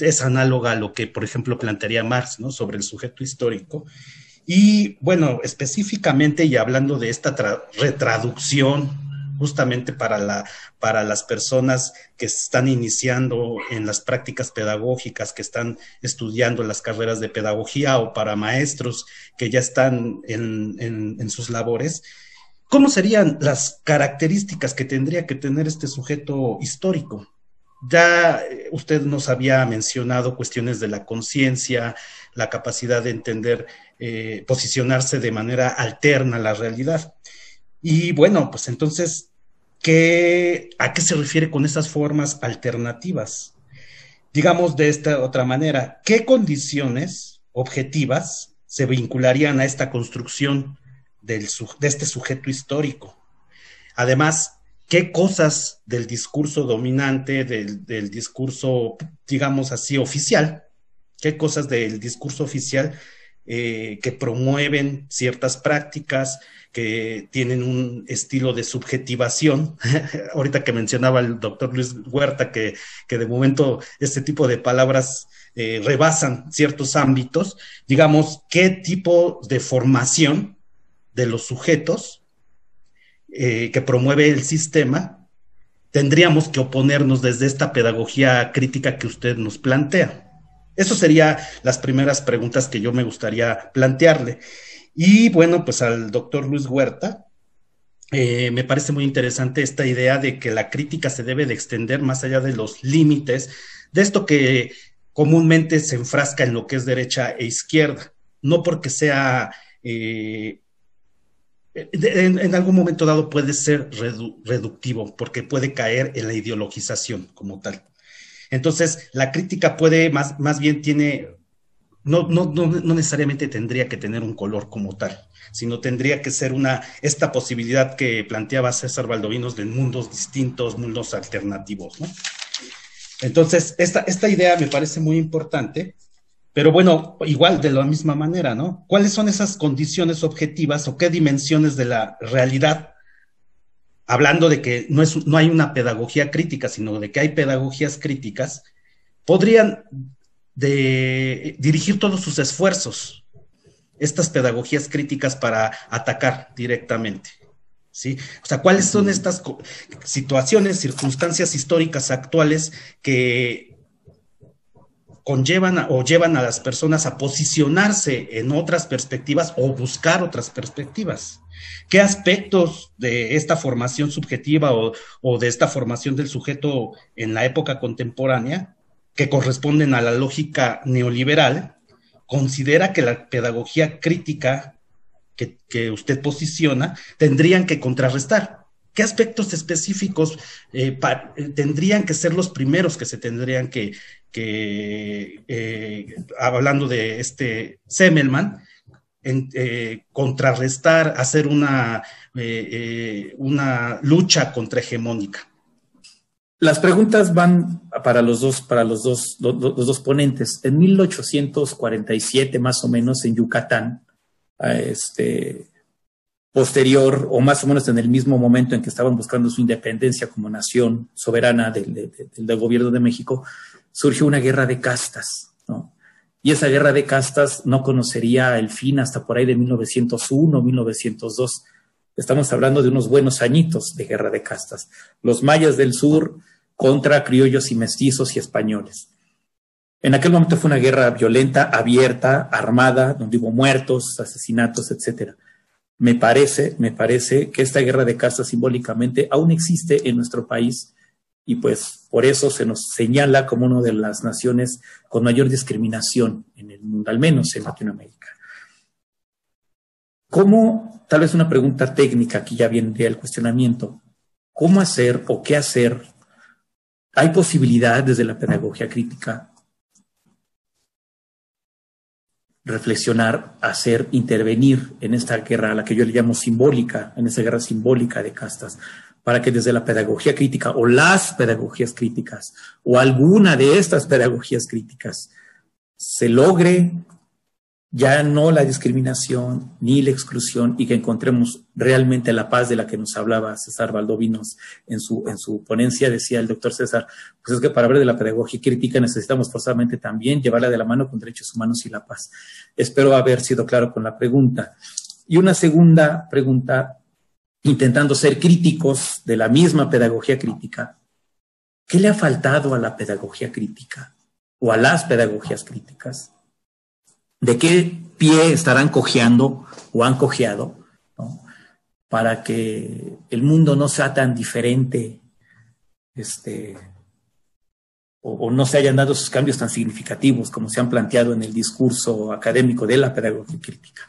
es análoga a lo que, por ejemplo, plantearía Marx, ¿no? Sobre el sujeto histórico. Y bueno, específicamente y hablando de esta retraducción justamente para, la, para las personas que están iniciando en las prácticas pedagógicas, que están estudiando las carreras de pedagogía o para maestros que ya están en, en sus labores, ¿cómo serían las características que tendría que tener este sujeto histórico? Ya eh, usted nos había mencionado cuestiones de la conciencia, la capacidad de entender, eh, posicionarse de manera alterna a la realidad. Y bueno, pues entonces, ¿qué, ¿a qué se refiere con esas formas alternativas? Digamos de esta otra manera, ¿qué condiciones objetivas se vincularían a esta construcción del, de este sujeto histórico? Además, qué cosas del discurso dominante, del, discurso, digamos así, oficial, qué cosas del discurso oficial eh, que promueven ciertas prácticas, que tienen un estilo de subjetivación. *laughs* Ahorita que mencionaba el doctor Luis Huerta que, de momento este tipo de palabras eh, rebasan ciertos ámbitos, digamos, qué tipo de formación de los sujetos eh, que promueve el sistema, tendríamos que oponernos desde esta pedagogía crítica que usted nos plantea. Eso serían las primeras preguntas que yo me gustaría plantearle. Y bueno, pues al doctor Luis Huerta, eh, me parece muy interesante esta idea de que la crítica se debe de extender más allá de los límites de esto que comúnmente se enfrasca en lo que es derecha e izquierda, no porque sea eh, en, algún momento dado puede ser reductivo porque puede caer en la ideologización como tal. Entonces, la crítica puede, más, más bien tiene, no, no, no, no, necesariamente tendría que tener un color como tal, sino tendría que ser una, esta posibilidad que planteaba César Valdovinos de mundos distintos, mundos alternativos. Entonces, esta, esta idea me parece muy importante pero bueno, igual de la misma manera, ¿no? ¿Cuáles son esas condiciones objetivas o qué dimensiones de la realidad? Hablando de que no, es, no hay una pedagogía crítica, sino de que hay pedagogías críticas, podrían dirigir todos sus esfuerzos, estas pedagogías críticas para atacar directamente. ¿Sí? O sea, ¿cuáles son estas situaciones, circunstancias históricas actuales que conllevan o llevan a las personas a posicionarse en otras perspectivas o buscar otras perspectivas. ¿Qué aspectos de esta formación subjetiva o, de esta formación del sujeto en la época contemporánea, que corresponden a la lógica neoliberal, considera que la pedagogía crítica que usted posiciona tendrían que contrarrestar? ¿Qué aspectos específicos eh, eh, tendrían que ser los primeros que se tendrían que, eh, hablando de este Semmelman, contrarrestar, hacer una, una lucha contrahegemónica? Las preguntas van para los dos, para los dos, los dos ponentes. En 1847, más o menos, en Yucatán, este, posterior o más o menos en el mismo momento en que estaban buscando su independencia como nación soberana del, gobierno de México, surgió una guerra de castas, ¿no? Y esa guerra de castas no conocería el fin hasta por ahí de 1901, 1902. Estamos hablando de unos buenos añitos de guerra de castas. Los mayas del sur contra criollos y mestizos y españoles. En aquel momento fue una guerra violenta, abierta, armada, donde hubo muertos, asesinatos, etcétera me parece, me parece que esta guerra de castas simbólicamente aún existe en nuestro país y pues por eso se nos señala como una de las naciones con mayor discriminación en el mundo, al menos en Latinoamérica. ¿Cómo, tal vez una pregunta técnica, aquí ya vendría el cuestionamiento, cómo hacer o qué hacer? ¿Hay posibilidad desde la pedagogía crítica reflexionar, hacer, intervenir en esta guerra, a la que yo le llamo simbólica, en esa guerra simbólica de castas, para que desde la pedagogía crítica o las pedagogías críticas o alguna de estas pedagogías críticas se logre ya no la discriminación ni la exclusión y que encontremos realmente la paz de la que nos hablaba César Valdovinos en su, en su ponencia, decía el doctor César, pues es que para hablar de la pedagogía crítica necesitamos forzadamente también llevarla de la mano con derechos humanos y la paz. Espero haber sido claro con la pregunta. Y una segunda pregunta, intentando ser críticos de la misma pedagogía crítica, ¿qué le ha faltado a la pedagogía crítica o a las pedagogías críticas? De qué pie estarán cojeando o han cojeado para que el mundo no sea tan diferente este, o, no se hayan dado esos cambios tan significativos como se han planteado en el discurso académico de la pedagogía crítica.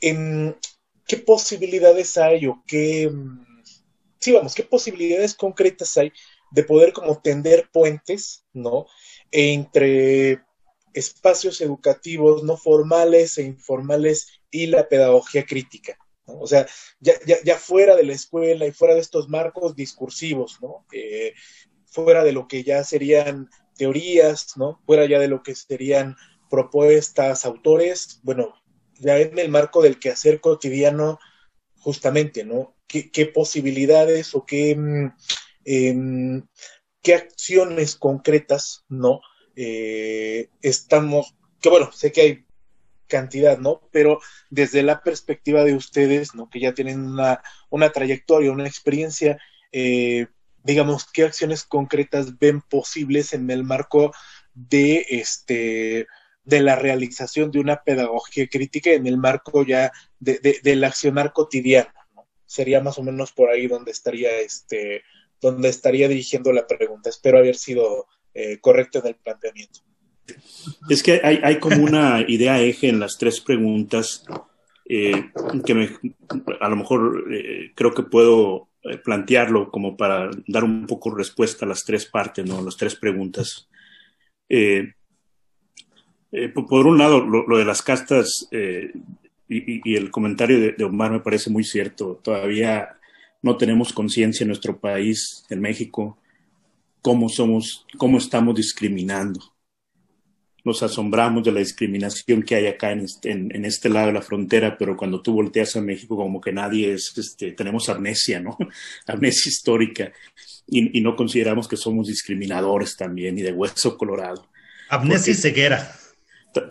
¿Qué posibilidades hay o qué, sí, vamos, qué posibilidades concretas hay de poder como tender puentes, ¿no? Entre espacios educativos no formales e informales y la pedagogía crítica. O sea, ya, ya, fuera de la escuela y fuera de estos marcos discursivos, ¿no? Eh, fuera de lo que ya serían teorías, ¿no? Fuera ya de lo que serían propuestas, autores, bueno, ya en el marco del quehacer cotidiano, justamente, ¿no? ¿Qué, posibilidades o qué, mm, em, qué acciones concretas, ¿no? Eh, estamos, que bueno, sé que hay cantidad, ¿no? Pero desde la perspectiva de ustedes, ¿no? Que ya tienen una, una trayectoria, una experiencia, eh, digamos, ¿qué acciones concretas ven posibles en el marco de este de la realización de una pedagogía crítica en el marco ya de, del accionar cotidiano, ¿no? Sería más o menos por ahí donde estaría este donde estaría dirigiendo la pregunta. Espero haber sido eh, correcto en el planteamiento. Es que hay, como una idea eje en las tres preguntas eh, que me, a lo mejor eh, creo que puedo plantearlo como para dar un poco respuesta a las tres partes, ¿no? Las tres preguntas. por un lado, lo, de las castas y, el comentario de, de, Omar me parece muy cierto. Todavía no tenemos conciencia en nuestro país, en México, cómo somos, cómo estamos discriminando. Nos asombramos de la discriminación que hay acá en este, en, este lado de la frontera, pero cuando tú volteas a México, como que nadie es, este, tenemos amnesia, ¿no? *laughs* amnesia histórica, y, no consideramos que somos discriminadores también y de hueso colorado. Amnesia y ceguera.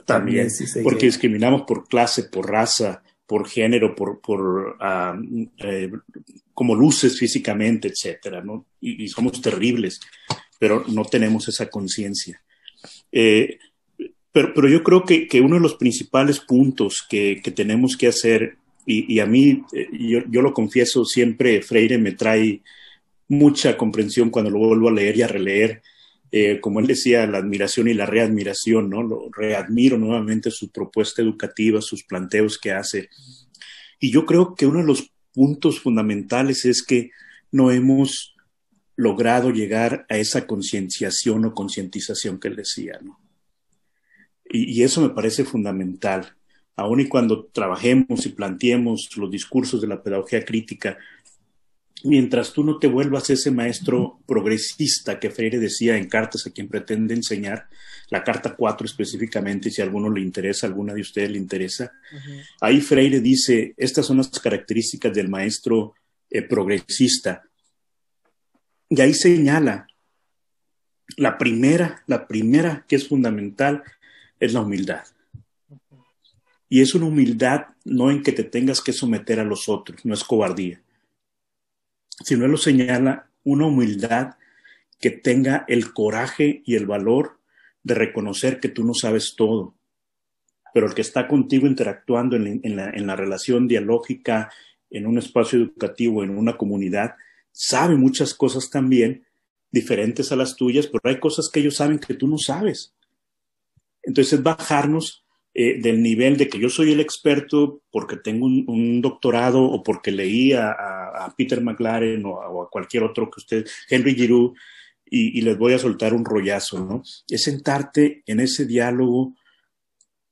También, porque discriminamos por clase, por raza, por género, por, por ah, eh, como luces físicamente, etcétera, ¿no? Y, somos terribles, pero no tenemos esa conciencia. Eh, pero, pero, yo creo que, que, uno de los principales puntos que, que tenemos que hacer, y, y a mí, eh, yo, yo, lo confieso, siempre Freire me trae mucha comprensión cuando lo vuelvo a leer y a releer, eh, como él decía, la admiración y la readmiración, ¿no? Lo readmiro nuevamente su propuesta educativa, sus planteos que hace. Y yo creo que uno de los puntos fundamentales es que no hemos logrado llegar a esa concienciación o concientización que él decía, ¿no? Y, y, eso me parece fundamental. Aun y cuando trabajemos y planteemos los discursos de la pedagogía crítica, mientras tú no te vuelvas ese maestro progresista que Freire decía en cartas a quien pretende enseñar, la carta 4 específicamente, si a alguno le interesa, a alguna de ustedes le interesa, ahí Freire dice, estas son las características del maestro eh, progresista. Y ahí señala, la primera, la primera que es fundamental es la humildad. Y es una humildad no en que te tengas que someter a los otros, no es cobardía sino él lo señala una humildad que tenga el coraje y el valor de reconocer que tú no sabes todo, pero el que está contigo interactuando en, la, relación dialógica, en un espacio educativo, en una comunidad, sabe muchas cosas también diferentes a las tuyas, pero hay cosas que ellos saben que tú no sabes. Entonces, bajarnos eh, del nivel de que yo soy el experto porque tengo un, doctorado o porque leí a, Peter McLaren o a, cualquier otro que usted, Henry Giroux, y, les voy a soltar un rollazo, ¿no? Es sentarte en ese diálogo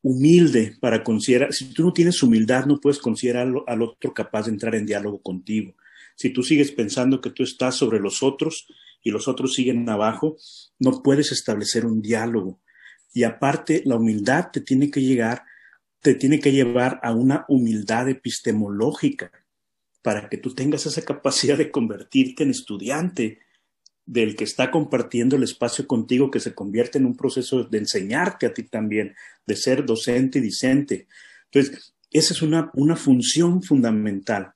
humilde para considerar, si tú no tienes humildad, no puedes considerar al otro capaz de entrar en diálogo contigo. Si tú sigues pensando que tú estás sobre los otros y los otros siguen abajo, no puedes establecer un diálogo. Y aparte, la humildad te tiene que llegar, te tiene que llevar a una humildad epistemológica para que tú tengas esa capacidad de convertirte en estudiante del que está compartiendo el espacio contigo, que se convierte en un proceso de enseñarte a ti también, de ser docente y discente. Entonces, esa es una, una función fundamental.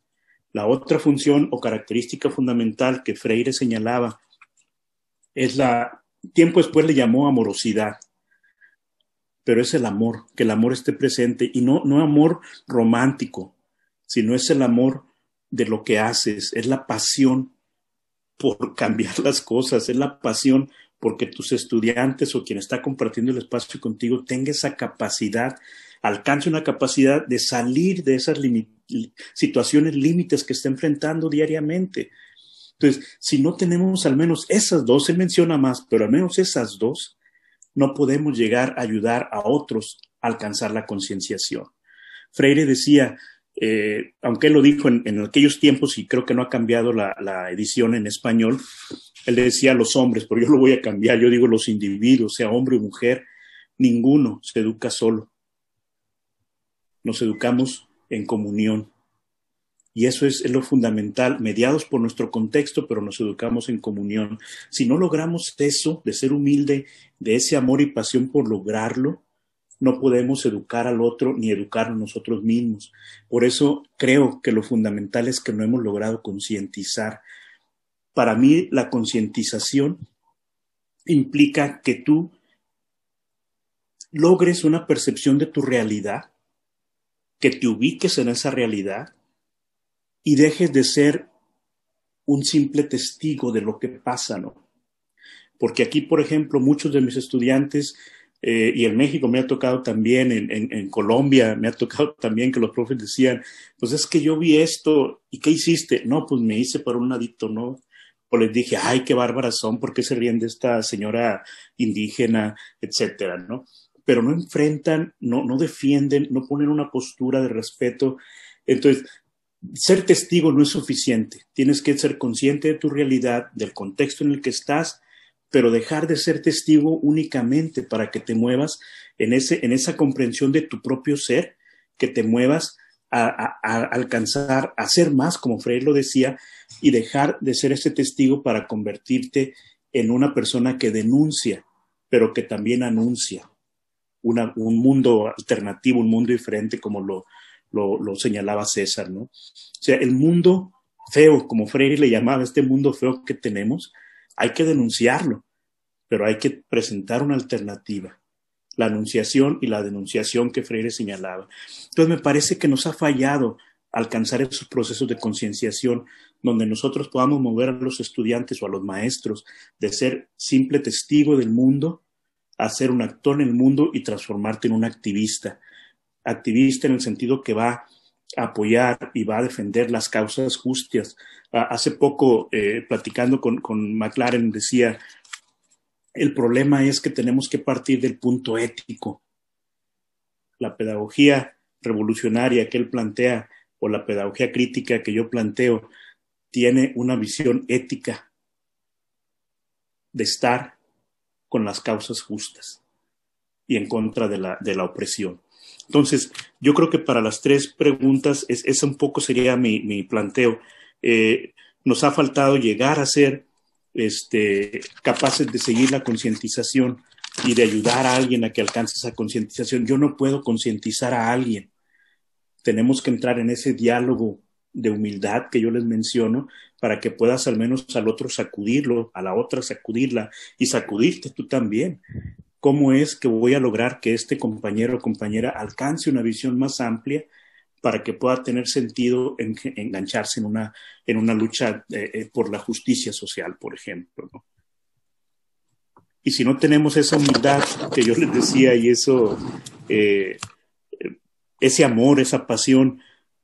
La otra función o característica fundamental que Freire señalaba es la, tiempo después le llamó amorosidad, pero es el amor, que el amor esté presente y no, no amor romántico, sino es el amor de lo que haces, es la pasión por *laughs* cambiar las cosas, es la pasión porque tus estudiantes o quien está compartiendo el espacio contigo tenga esa capacidad, alcance una capacidad de salir de esas situaciones límites que está enfrentando diariamente. Entonces, si no tenemos al menos esas dos, se menciona más, pero al menos esas dos, no podemos llegar a ayudar a otros a alcanzar la concienciación. Freire decía, eh, aunque él lo dijo en, aquellos tiempos y creo que no ha cambiado la, edición en español, él decía los hombres, pero yo lo voy a cambiar, yo digo los individuos, sea hombre o mujer, ninguno se educa solo. Nos educamos en comunión. Y eso es, lo fundamental, mediados por nuestro contexto, pero nos educamos en comunión. Si no logramos eso, de ser humilde, de ese amor y pasión por lograrlo, no podemos educar al otro ni educar a nosotros mismos. Por eso creo que lo fundamental es que no hemos logrado concientizar. Para mí, la concientización implica que tú logres una percepción de tu realidad, que te ubiques en esa realidad y dejes de ser un simple testigo de lo que pasa, ¿no? Porque aquí, por ejemplo, muchos de mis estudiantes, eh, y en México me ha tocado también, en, Colombia me ha tocado *laughs* también que los profes decían, pues es que yo vi esto, ¿y qué hiciste? No, pues me hice para un adicto, ¿no? O les dije, ay, qué bárbaras son, ¿por qué se ríen de esta señora indígena, etcétera, ¿no? Pero no enfrentan, no, no defienden, no ponen una postura de respeto. Entonces, ser testigo no es suficiente. Tienes que ser consciente de tu realidad, del contexto en el que estás, pero dejar de ser testigo únicamente para que te muevas en, ese, en esa comprensión de tu propio ser, que te muevas a, alcanzar, a ser más, como Freire lo decía, y dejar de ser ese testigo para convertirte en una persona que denuncia, pero que también anuncia un mundo alternativo, un mundo diferente, como lo, lo, señalaba César, ¿no? O sea, el mundo feo, como Freire le llamaba, este mundo feo que tenemos, hay que denunciarlo, pero hay que presentar una alternativa, la anunciación y la denunciación que Freire señalaba. Entonces me parece que nos ha fallado alcanzar esos procesos de concienciación donde nosotros podamos mover a los estudiantes o a los maestros de ser simple testigo del mundo a ser un actor en el mundo y transformarte en un activista activista en el sentido que va a apoyar y va a defender las causas justas. Ah, hace poco, eh, platicando con, con McLaren, decía, el problema es que tenemos que partir del punto ético. La pedagogía revolucionaria que él plantea o la pedagogía crítica que yo planteo tiene una visión ética de estar con las causas justas y en contra de la, de la opresión. Entonces, yo creo que para las tres preguntas, es, ese un poco sería mi, mi planteo. Eh, nos ha faltado llegar a ser este, capaces de seguir la concientización y de ayudar a alguien a que alcance esa concientización. Yo no puedo concientizar a alguien. Tenemos que entrar en ese diálogo de humildad que yo les menciono para que puedas al menos al otro sacudirlo, a la otra sacudirla y sacudirte tú también cómo es que voy a lograr que este compañero o compañera alcance una visión más amplia para que pueda tener sentido en, engancharse en una, en una lucha eh, eh, por la justicia social, por ejemplo. Y si no tenemos esa humildad que yo les decía y eso, eh, ese amor, esa pasión,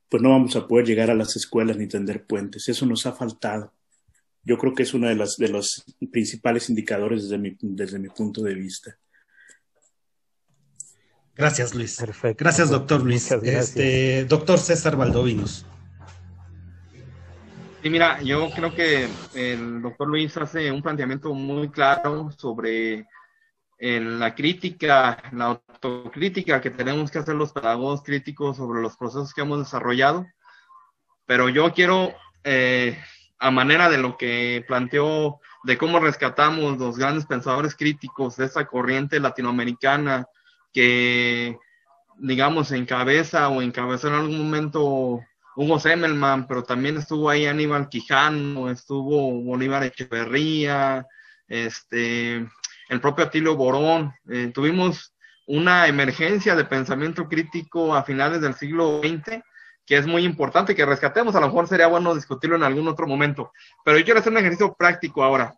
pues no vamos a poder llegar a las escuelas ni tender puentes. Eso nos ha faltado. Yo creo que es uno de, de los principales indicadores desde mi, desde mi punto de vista. Gracias, Luis. Perfecto. Gracias, doctor Luis. gracias. Este, doctor César Valdovinos. Sí, mira, yo creo que el doctor Luis hace un planteamiento muy claro sobre la crítica, la autocrítica que tenemos que hacer los pedagogos críticos sobre los procesos que hemos desarrollado. Pero yo quiero, eh, a manera de lo que planteó, de cómo rescatamos los grandes pensadores críticos de esa corriente latinoamericana que, digamos, encabeza o encabezó en algún momento Hugo Semmelman, pero también estuvo ahí Aníbal Quijano, estuvo Bolívar Echeverría, este, el propio Atilio Borón. Eh, tuvimos una emergencia de pensamiento crítico a finales del siglo XX que es muy importante que rescatemos. A lo mejor sería bueno discutirlo en algún otro momento. Pero yo quiero hacer un ejercicio práctico ahora.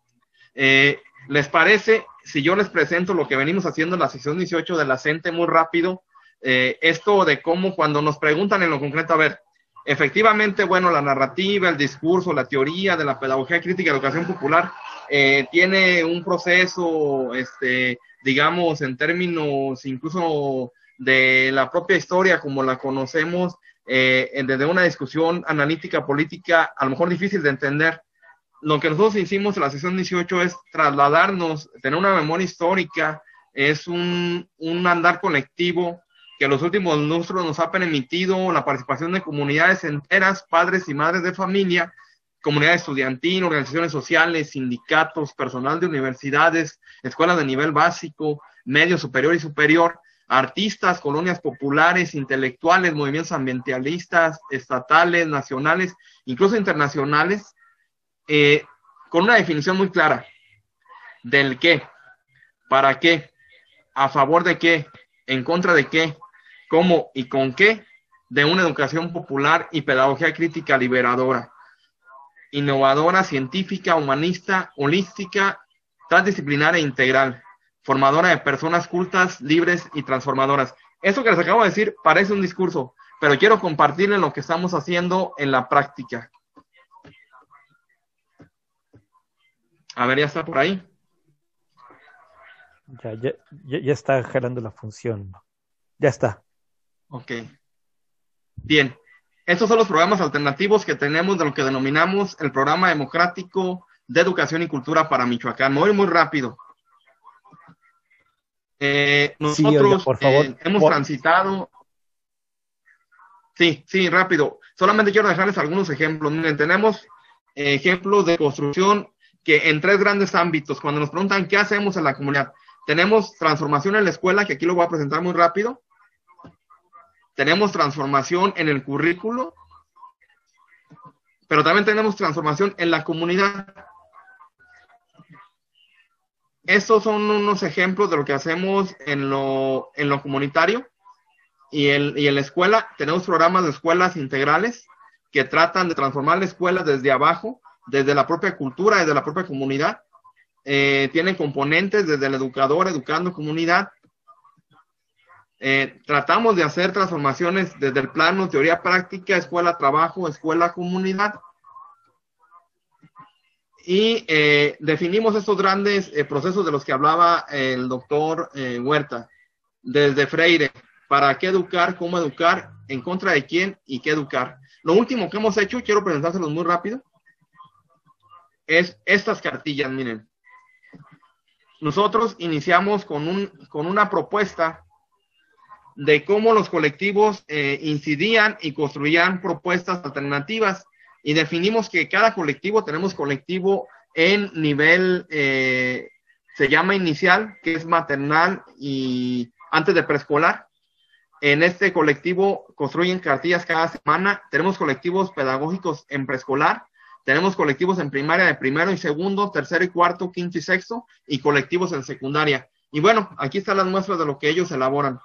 Eh, ¿Les parece si yo les presento lo que venimos haciendo en la sesión 18 de la CENTE muy rápido? Eh, esto de cómo cuando nos preguntan en lo concreto, a ver, efectivamente, bueno, la narrativa, el discurso, la teoría de la pedagogía crítica de educación popular eh, tiene un proceso, este, digamos, en términos incluso de la propia historia como la conocemos, eh, desde una discusión analítica política, a lo mejor difícil de entender. Lo que nosotros hicimos en la sesión 18 es trasladarnos, tener una memoria histórica, es un, andar colectivo que los últimos lustros nos ha permitido la participación de comunidades enteras, padres y madres de familia, comunidad estudiantil, organizaciones sociales, sindicatos, personal de universidades, escuelas de nivel básico, medio superior y superior, artistas, colonias populares, intelectuales, movimientos ambientalistas, estatales, nacionales, incluso internacionales, eh, con una definición muy clara. Del qué, para qué, a favor de qué, en contra de qué, cómo y con qué de una educación popular y pedagogía crítica liberadora, innovadora, científica, humanista, holística, transdisciplinaria e integral formadora de personas cultas, libres y transformadoras. Eso que les acabo de decir parece un discurso, pero quiero compartirles lo que estamos haciendo en la práctica. A ver, ya está por ahí. Ya, ya, ya está jalando la función. Ya está. Ok. Bien. Estos son los programas alternativos que tenemos de lo que denominamos el programa democrático de educación y cultura para Michoacán. Me voy muy rápido. Eh, nosotros eh, hemos transitado. Sí, sí, rápido. Solamente quiero dejarles algunos ejemplos. Miren, tenemos ejemplos de construcción que en tres grandes ámbitos, cuando nos preguntan qué hacemos en la comunidad, tenemos transformación en la escuela, que aquí lo voy a presentar muy rápido. Tenemos transformación en el currículo, pero también tenemos transformación en la comunidad. Estos son unos ejemplos de lo que hacemos en lo, en lo comunitario y, el, y en la escuela. Tenemos programas de escuelas integrales que tratan de transformar la escuela desde abajo, desde la propia cultura, desde la propia comunidad. Eh, tienen componentes desde el educador, educando comunidad. Eh, tratamos de hacer transformaciones desde el plano teoría práctica, escuela trabajo, escuela comunidad y eh, definimos estos grandes eh, procesos de los que hablaba el doctor Huerta, desde Freire, para qué educar, cómo educar, en contra de quién y qué educar. Lo último que hemos hecho, quiero presentárselos muy rápido, es estas cartillas, miren. Nosotros iniciamos con, un, con una propuesta de cómo los colectivos incidían y construían propuestas alternativas y definimos que cada colectivo, tenemos colectivo en nivel, eh, se llama inicial, que es maternal y antes de preescolar. En este colectivo construyen cartillas cada semana. Tenemos colectivos pedagógicos en preescolar. Tenemos colectivos en primaria de primero y segundo, tercero y cuarto, quinto y sexto, y colectivos en secundaria. Y bueno, aquí están las muestras de lo que ellos elaboran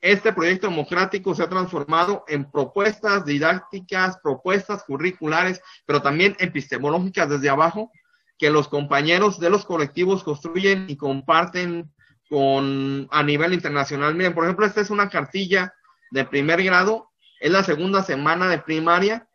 este proyecto democrático se ha transformado en propuestas didácticas, propuestas curriculares, pero también epistemológicas desde abajo, que los compañeros de los colectivos construyen y comparten con, a nivel internacional. Miren, por ejemplo, esta es una cartilla de primer grado, es la segunda semana de primaria,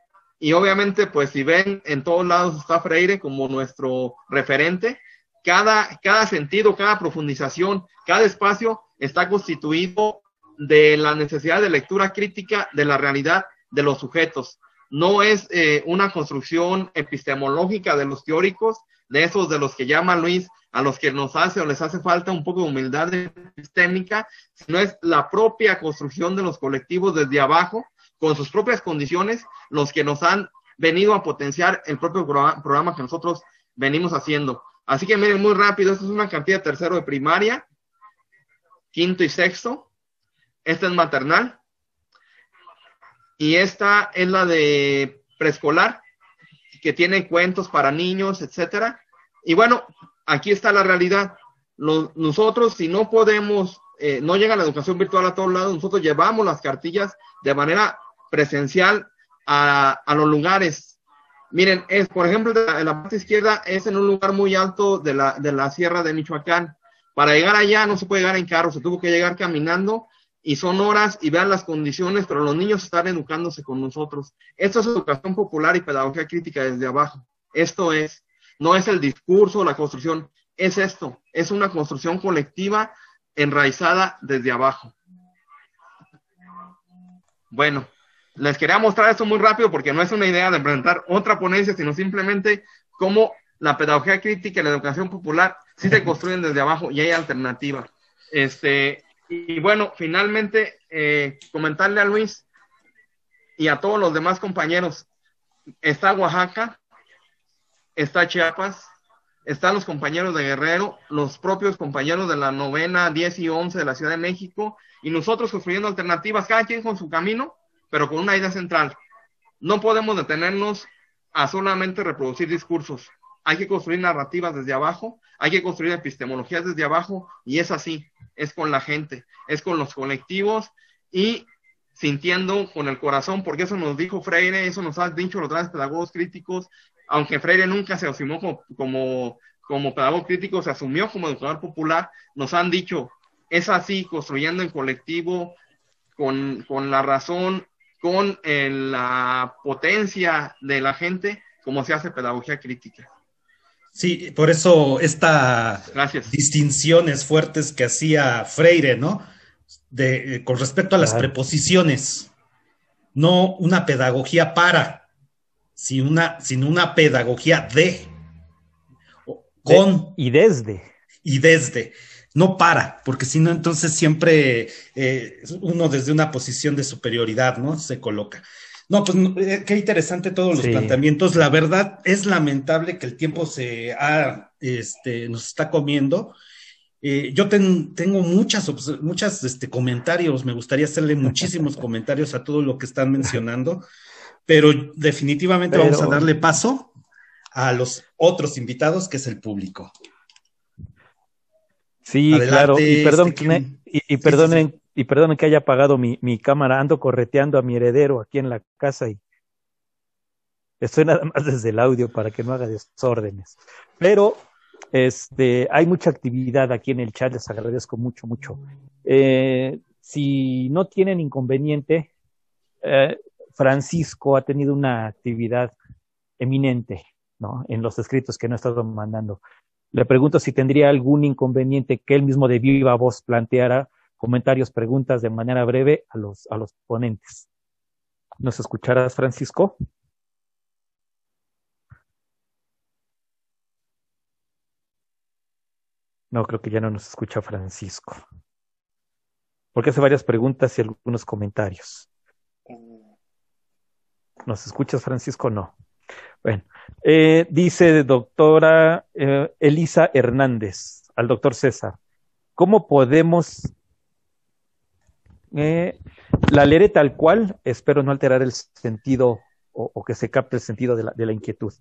y obviamente, pues si ven, en todos lados está Freire como nuestro referente. Cada, cada sentido, cada profundización, cada espacio está constituido de la necesidad de lectura crítica de la realidad de los sujetos. No es eh, una construcción epistemológica de los teóricos, de esos de los que llama Luis, a los que nos hace o les hace falta un poco de humildad epistémica, sino es la propia construcción de los colectivos desde abajo, con sus propias condiciones, los que nos han venido a potenciar el propio programa que nosotros venimos haciendo. Así que miren muy rápido, esta es una cantidad de tercero de primaria, quinto y sexto. Esta es maternal. Y esta es la de preescolar, que tiene cuentos para niños, etcétera. Y bueno, aquí está la realidad. nosotros, si no podemos, eh, no llega la educación virtual a todos lados, nosotros llevamos las cartillas de manera presencial a, los lugares. Miren, es, por ejemplo, en la parte izquierda es en un lugar muy alto de la, de la sierra de Michoacán. Para llegar allá no se puede llegar en carro, se tuvo que llegar caminando y son horas y vean las condiciones, pero los niños están educándose con nosotros. Esto es educación popular y pedagogía crítica desde abajo. Esto es, no es el discurso, la construcción, es esto, es una construcción colectiva enraizada desde abajo. Bueno, les quería mostrar esto muy rápido porque no es una idea de presentar otra ponencia, sino simplemente cómo la pedagogía crítica y la educación popular sí se construyen desde abajo y hay alternativa. Este, y bueno, finalmente, eh, comentarle a Luis y a todos los demás compañeros, está Oaxaca, está Chiapas, están los compañeros de Guerrero, los propios compañeros de la novena, 10 y 11 de la Ciudad de México, y nosotros construyendo alternativas, cada quien con su camino, pero con una idea central. No podemos detenernos a solamente reproducir discursos. Hay que construir narrativas desde abajo, hay que construir epistemologías desde abajo, y es así, es con la gente, es con los colectivos y sintiendo con el corazón, porque eso nos dijo Freire, eso nos ha dicho los grandes pedagogos críticos, aunque Freire nunca se asumió como, como, como pedagogo crítico, se asumió como educador popular, nos han dicho, es así, construyendo en colectivo, con, con la razón, con eh, la potencia de la gente, como se hace pedagogía crítica. Sí, por eso estas distinciones fuertes que hacía Freire, ¿no? De, eh, con respecto a las preposiciones, no una pedagogía para, sino una, sino una pedagogía de, con. y desde. Y desde no para, porque si no, entonces siempre eh, uno desde una posición de superioridad, ¿no? Se coloca. No, pues eh, qué interesante todos los planteamientos. La verdad es lamentable que el tiempo se ha, este, nos está comiendo. Eh, yo tengo muchas, muchas este, comentarios, me gustaría hacerle *laughs* muchísimos comentarios a todo lo que están mencionando, pero definitivamente vamos a darle paso a los otros invitados, que es el público. Sí, claro, y perdón que y, perdonen, y perdonen que haya apagado mi, mi, cámara, ando correteando a mi heredero aquí en la casa y estoy nada más desde el audio para que no haga desórdenes. Pero este, hay mucha actividad aquí en el chat, les agradezco mucho, mucho. Eh, si no tienen inconveniente, eh, Francisco ha tenido una actividad eminente, ¿no? En los escritos que no he estado mandando. Le pregunto si tendría algún inconveniente que él mismo de viva voz planteara comentarios, preguntas de manera breve a los, a los ponentes. ¿Nos escucharás, Francisco? No, creo que ya no nos escucha Francisco. Porque hace varias preguntas y algunos comentarios. ¿Nos escuchas, Francisco? No. Bueno, eh, dice doctora eh, Elisa Hernández al doctor César, ¿cómo podemos... Eh, la leeré tal cual, espero no alterar el sentido o, que se capte el sentido de la, de la inquietud.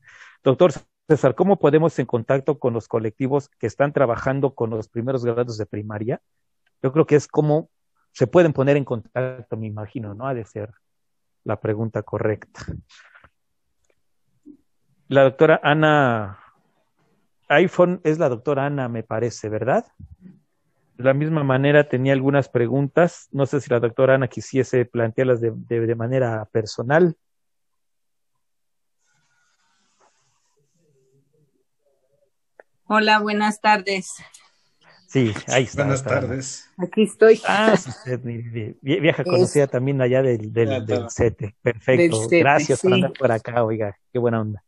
Doctor César, ¿cómo podemos en contacto con los colectivos que están trabajando con los primeros grados de primaria? Yo creo que es como se pueden poner en contacto, me imagino, ¿no? Ha de ser la pregunta correcta la doctora Ana, iPhone es la doctora Ana, me parece, ¿verdad? De la misma manera tenía algunas preguntas. No sé si la doctora Ana quisiese plantearlas de, de, manera personal. Hola, buenas tardes. Sí, ahí está. Buenas tardes. Aquí estoy. Ah, vieja conocida también allá del, del, del CETE. Perfecto. Gracias por andar por acá, oiga, qué buena onda.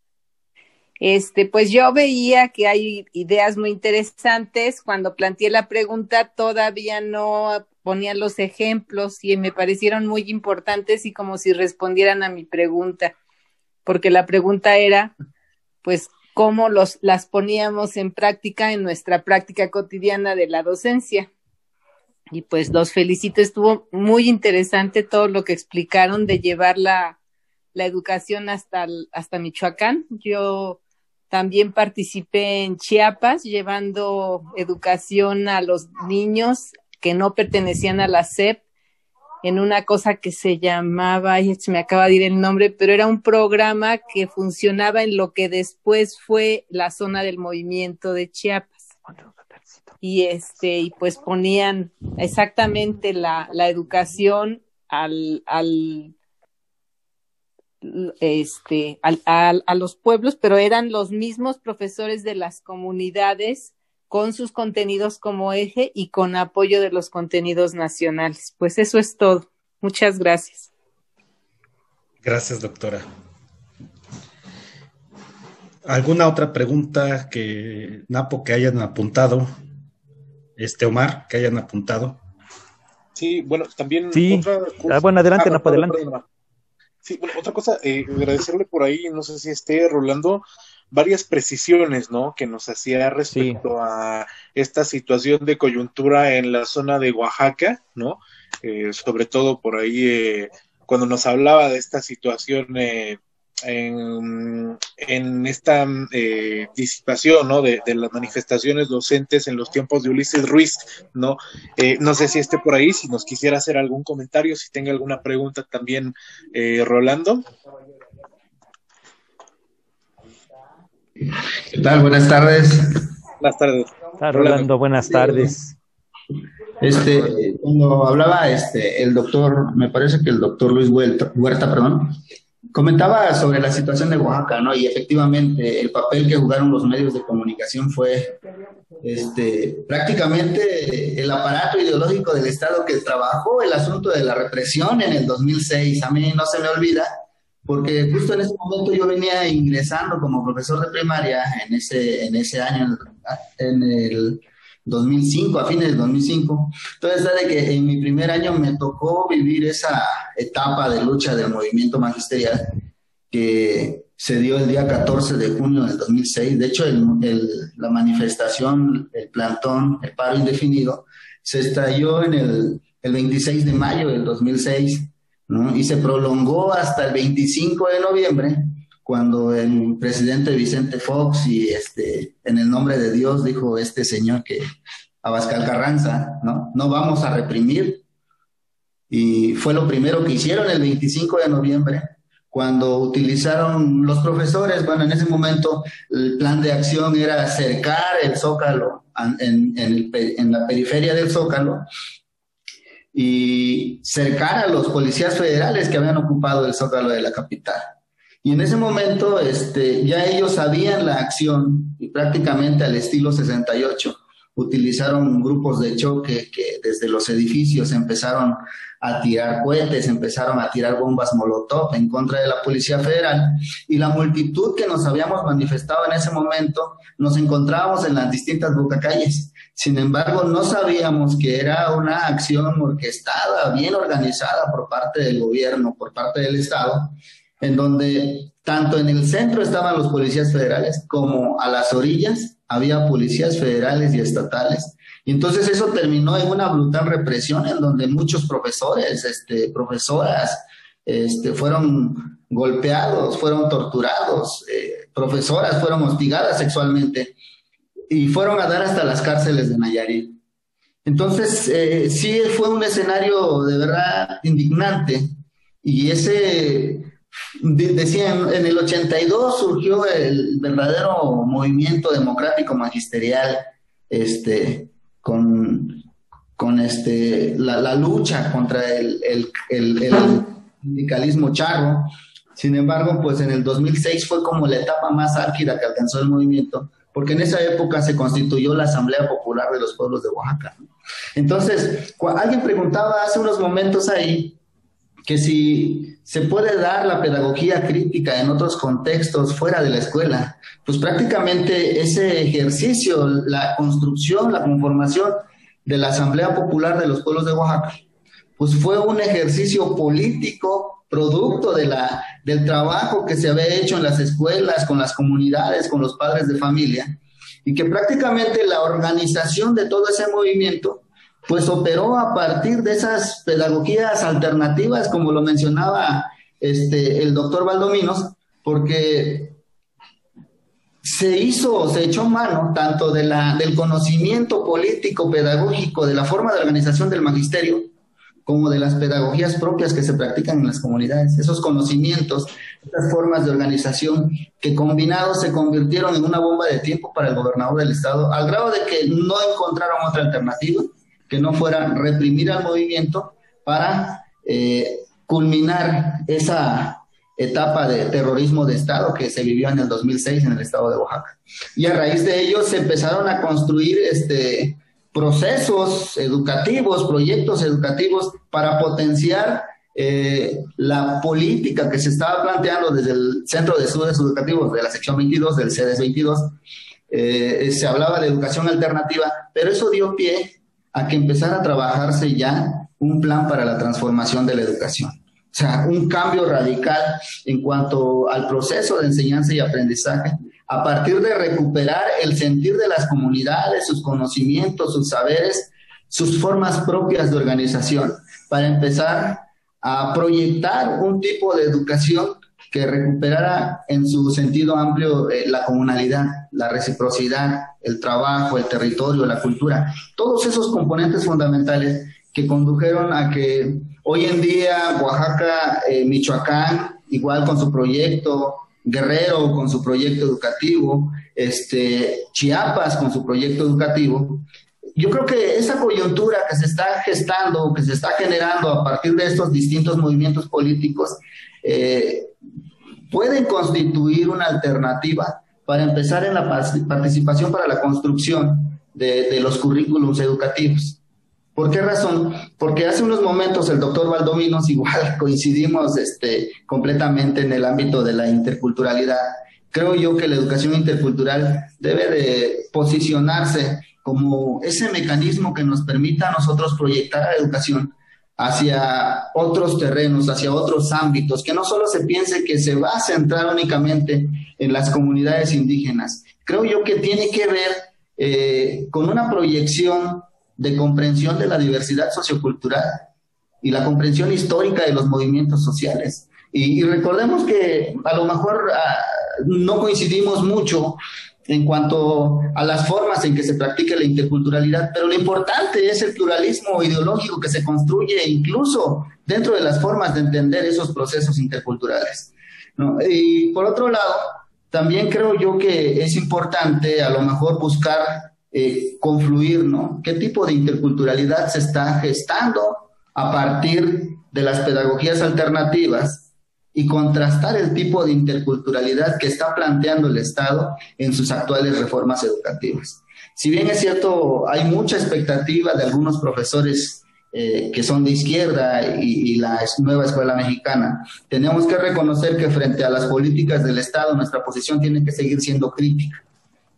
Este, pues yo veía que hay ideas muy interesantes. Cuando planteé la pregunta, todavía no ponían los ejemplos y me parecieron muy importantes y como si respondieran a mi pregunta, porque la pregunta era, pues, cómo los, las poníamos en práctica en nuestra práctica cotidiana de la docencia. Y pues los felicito, estuvo muy interesante todo lo que explicaron de llevar la, la educación hasta, hasta Michoacán. Yo también participé en Chiapas llevando educación a los niños que no pertenecían a la SEP en una cosa que se llamaba, y se me acaba de ir el nombre, pero era un programa que funcionaba en lo que después fue la zona del movimiento de Chiapas. Y este, y pues ponían exactamente la, la educación al, al este, al, a los pueblos, pero eran los mismos profesores de las comunidades con sus contenidos como eje y con apoyo de los contenidos nacionales. Pues eso es todo. Muchas gracias. Gracias, doctora. ¿Alguna otra pregunta que, Napo, que hayan apuntado? Este, Omar, que hayan apuntado. Sí, bueno, también. Sí, ah, bueno, adelante, ah, Napo, adelante. Sí, bueno, otra cosa, eh, agradecerle por ahí, no sé si esté Rolando, varias precisiones, ¿no? Que nos hacía respecto a esta situación de coyuntura en la zona de Oaxaca, ¿no? Eh, sobre todo por ahí eh, cuando nos hablaba de esta situación eh, en, en, esta eh, disipación, ¿no? De, de, las manifestaciones docentes en los tiempos de Ulises Ruiz, ¿no? Eh, no sé si esté por ahí, si nos quisiera hacer algún comentario, si tenga alguna pregunta también, Rolando. ¿Qué tal? Buenas tardes. Buenas tardes. Rolando, buenas tardes. Este, cuando hablaba este, el doctor, me parece que el doctor Luis Huerta, Huerta, perdón, comentaba sobre la situación de Oaxaca, ¿no? Y efectivamente el papel que jugaron los medios de comunicación fue este, prácticamente el aparato ideológico del Estado que trabajó el asunto de la represión en el 2006. A mí no se me olvida porque justo en ese momento yo venía ingresando como profesor de primaria en ese, en ese año, en el 2005, a fines del 2005. Entonces, de que en mi primer año me tocó vivir esa etapa de lucha del movimiento magisterial que se dio el día 14 de junio del 2006. De hecho, el, la manifestación, el plantón, el paro indefinido, se estalló en el, el 26 de mayo del 2006 y se prolongó hasta el 25 de noviembre, cuando el presidente Vicente Fox y este, en el nombre de Dios dijo este señor que Abascal Carranza, ¿no? No vamos a reprimir. Y fue lo primero que hicieron el 25 de noviembre, cuando utilizaron los profesores, bueno, en ese momento el plan de acción era acercar el zócalo en, en, en la periferia del zócalo y cercar a los policías federales que habían ocupado el zócalo de la capital. Y en ese momento este, ya ellos sabían la acción y prácticamente al estilo 68 utilizaron grupos de choque que desde los edificios empezaron a tirar cohetes, empezaron a tirar bombas molotov en contra de la Policía Federal y la multitud que nos habíamos manifestado en ese momento nos encontrábamos en las distintas bocacalles. Sin embargo, no sabíamos que era una acción orquestada, bien organizada por parte del gobierno, por parte del Estado, en donde tanto en el centro estaban los policías federales como a las orillas había policías federales y estatales. Y entonces eso terminó en una brutal represión en donde muchos profesores, este, profesoras, este, fueron golpeados, fueron torturados, eh, profesoras fueron hostigadas sexualmente y fueron a dar hasta las cárceles de Nayarit. Entonces, eh, sí fue un escenario de verdad indignante y ese, decía, en, el 82 surgió el verdadero movimiento democrático magisterial, este, con, con este, la, lucha contra el, el, el sindicalismo charro. Sin embargo, pues en el 2006 fue como la etapa más álgida que alcanzó el movimiento, porque en esa época se constituyó la Asamblea Popular de los Pueblos de Oaxaca. Entonces, alguien preguntaba hace unos momentos ahí que si se puede dar la pedagogía crítica en otros contextos fuera de la escuela, pues prácticamente ese ejercicio, la construcción, la conformación de la Asamblea Popular de los Pueblos de Oaxaca, pues fue un ejercicio político producto de la, del trabajo que se había hecho en las escuelas, con las comunidades, con los padres de familia, y que prácticamente la organización de todo ese movimiento pues operó a partir de esas pedagogías alternativas, como lo mencionaba este, el doctor Valdominos, porque se hizo, se echó mano tanto de la, del conocimiento político, pedagógico, de la forma de organización del magisterio, como de las pedagogías propias que se practican en las comunidades. Esos conocimientos, esas formas de organización que combinados se convirtieron en una bomba de tiempo para el gobernador del estado, al grado de que no encontraron otra alternativa que no fuera reprimir al movimiento para eh, culminar esa etapa de terrorismo de Estado que se vivió en el 2006 en el estado de Oaxaca. Y a raíz de ello se empezaron a construir este, procesos educativos, proyectos educativos para potenciar eh, la política que se estaba planteando desde el Centro de Estudios Educativos de la sección 22 del CEDES 22. Eh, se hablaba de educación alternativa, pero eso dio pie a que empezara a trabajarse ya un plan para la transformación de la educación. O sea, un cambio radical en cuanto al proceso de enseñanza y aprendizaje, a partir de recuperar el sentir de las comunidades, sus conocimientos, sus saberes, sus formas propias de organización, para empezar a proyectar un tipo de educación que recuperara en su sentido amplio eh, la comunalidad, la reciprocidad, el trabajo, el territorio, la cultura, todos esos componentes fundamentales que condujeron a que hoy en día Oaxaca, eh, Michoacán, igual con su proyecto, Guerrero con su proyecto educativo, este, Chiapas con su proyecto educativo, yo creo que esa coyuntura que se está gestando, que se está generando a partir de estos distintos movimientos políticos, eh, pueden constituir una alternativa para empezar en la participación para la construcción de, los currículums educativos. ¿Por qué razón? Porque hace unos momentos el doctor Valdominos, *laughs* igual coincidimos este, completamente en el ámbito de la interculturalidad. Creo yo que la educación intercultural debe de posicionarse como ese mecanismo que nos permita a nosotros proyectar la educación hacia otros terrenos, hacia otros ámbitos, que no solo se piense que se va a centrar únicamente en las comunidades indígenas. Creo yo que tiene que ver eh, con una proyección de comprensión de la diversidad sociocultural y la comprensión histórica de los movimientos sociales. Y, recordemos que a lo mejor ah, no coincidimos mucho en cuanto a las formas en que se practica la interculturalidad, pero lo importante es el pluralismo ideológico que se construye incluso dentro de las formas de entender esos procesos interculturales. Y por otro lado, también creo yo que es importante a lo mejor buscar eh, confluir, ¿no? ¿Qué tipo de interculturalidad se está gestando a partir de las pedagogías alternativas y contrastar el tipo de interculturalidad que está planteando el Estado en sus actuales reformas educativas. Si bien es cierto, hay mucha expectativa de algunos profesores eh, que son de izquierda y, la nueva escuela mexicana, tenemos que reconocer que frente a las políticas del Estado nuestra posición tiene que seguir siendo crítica.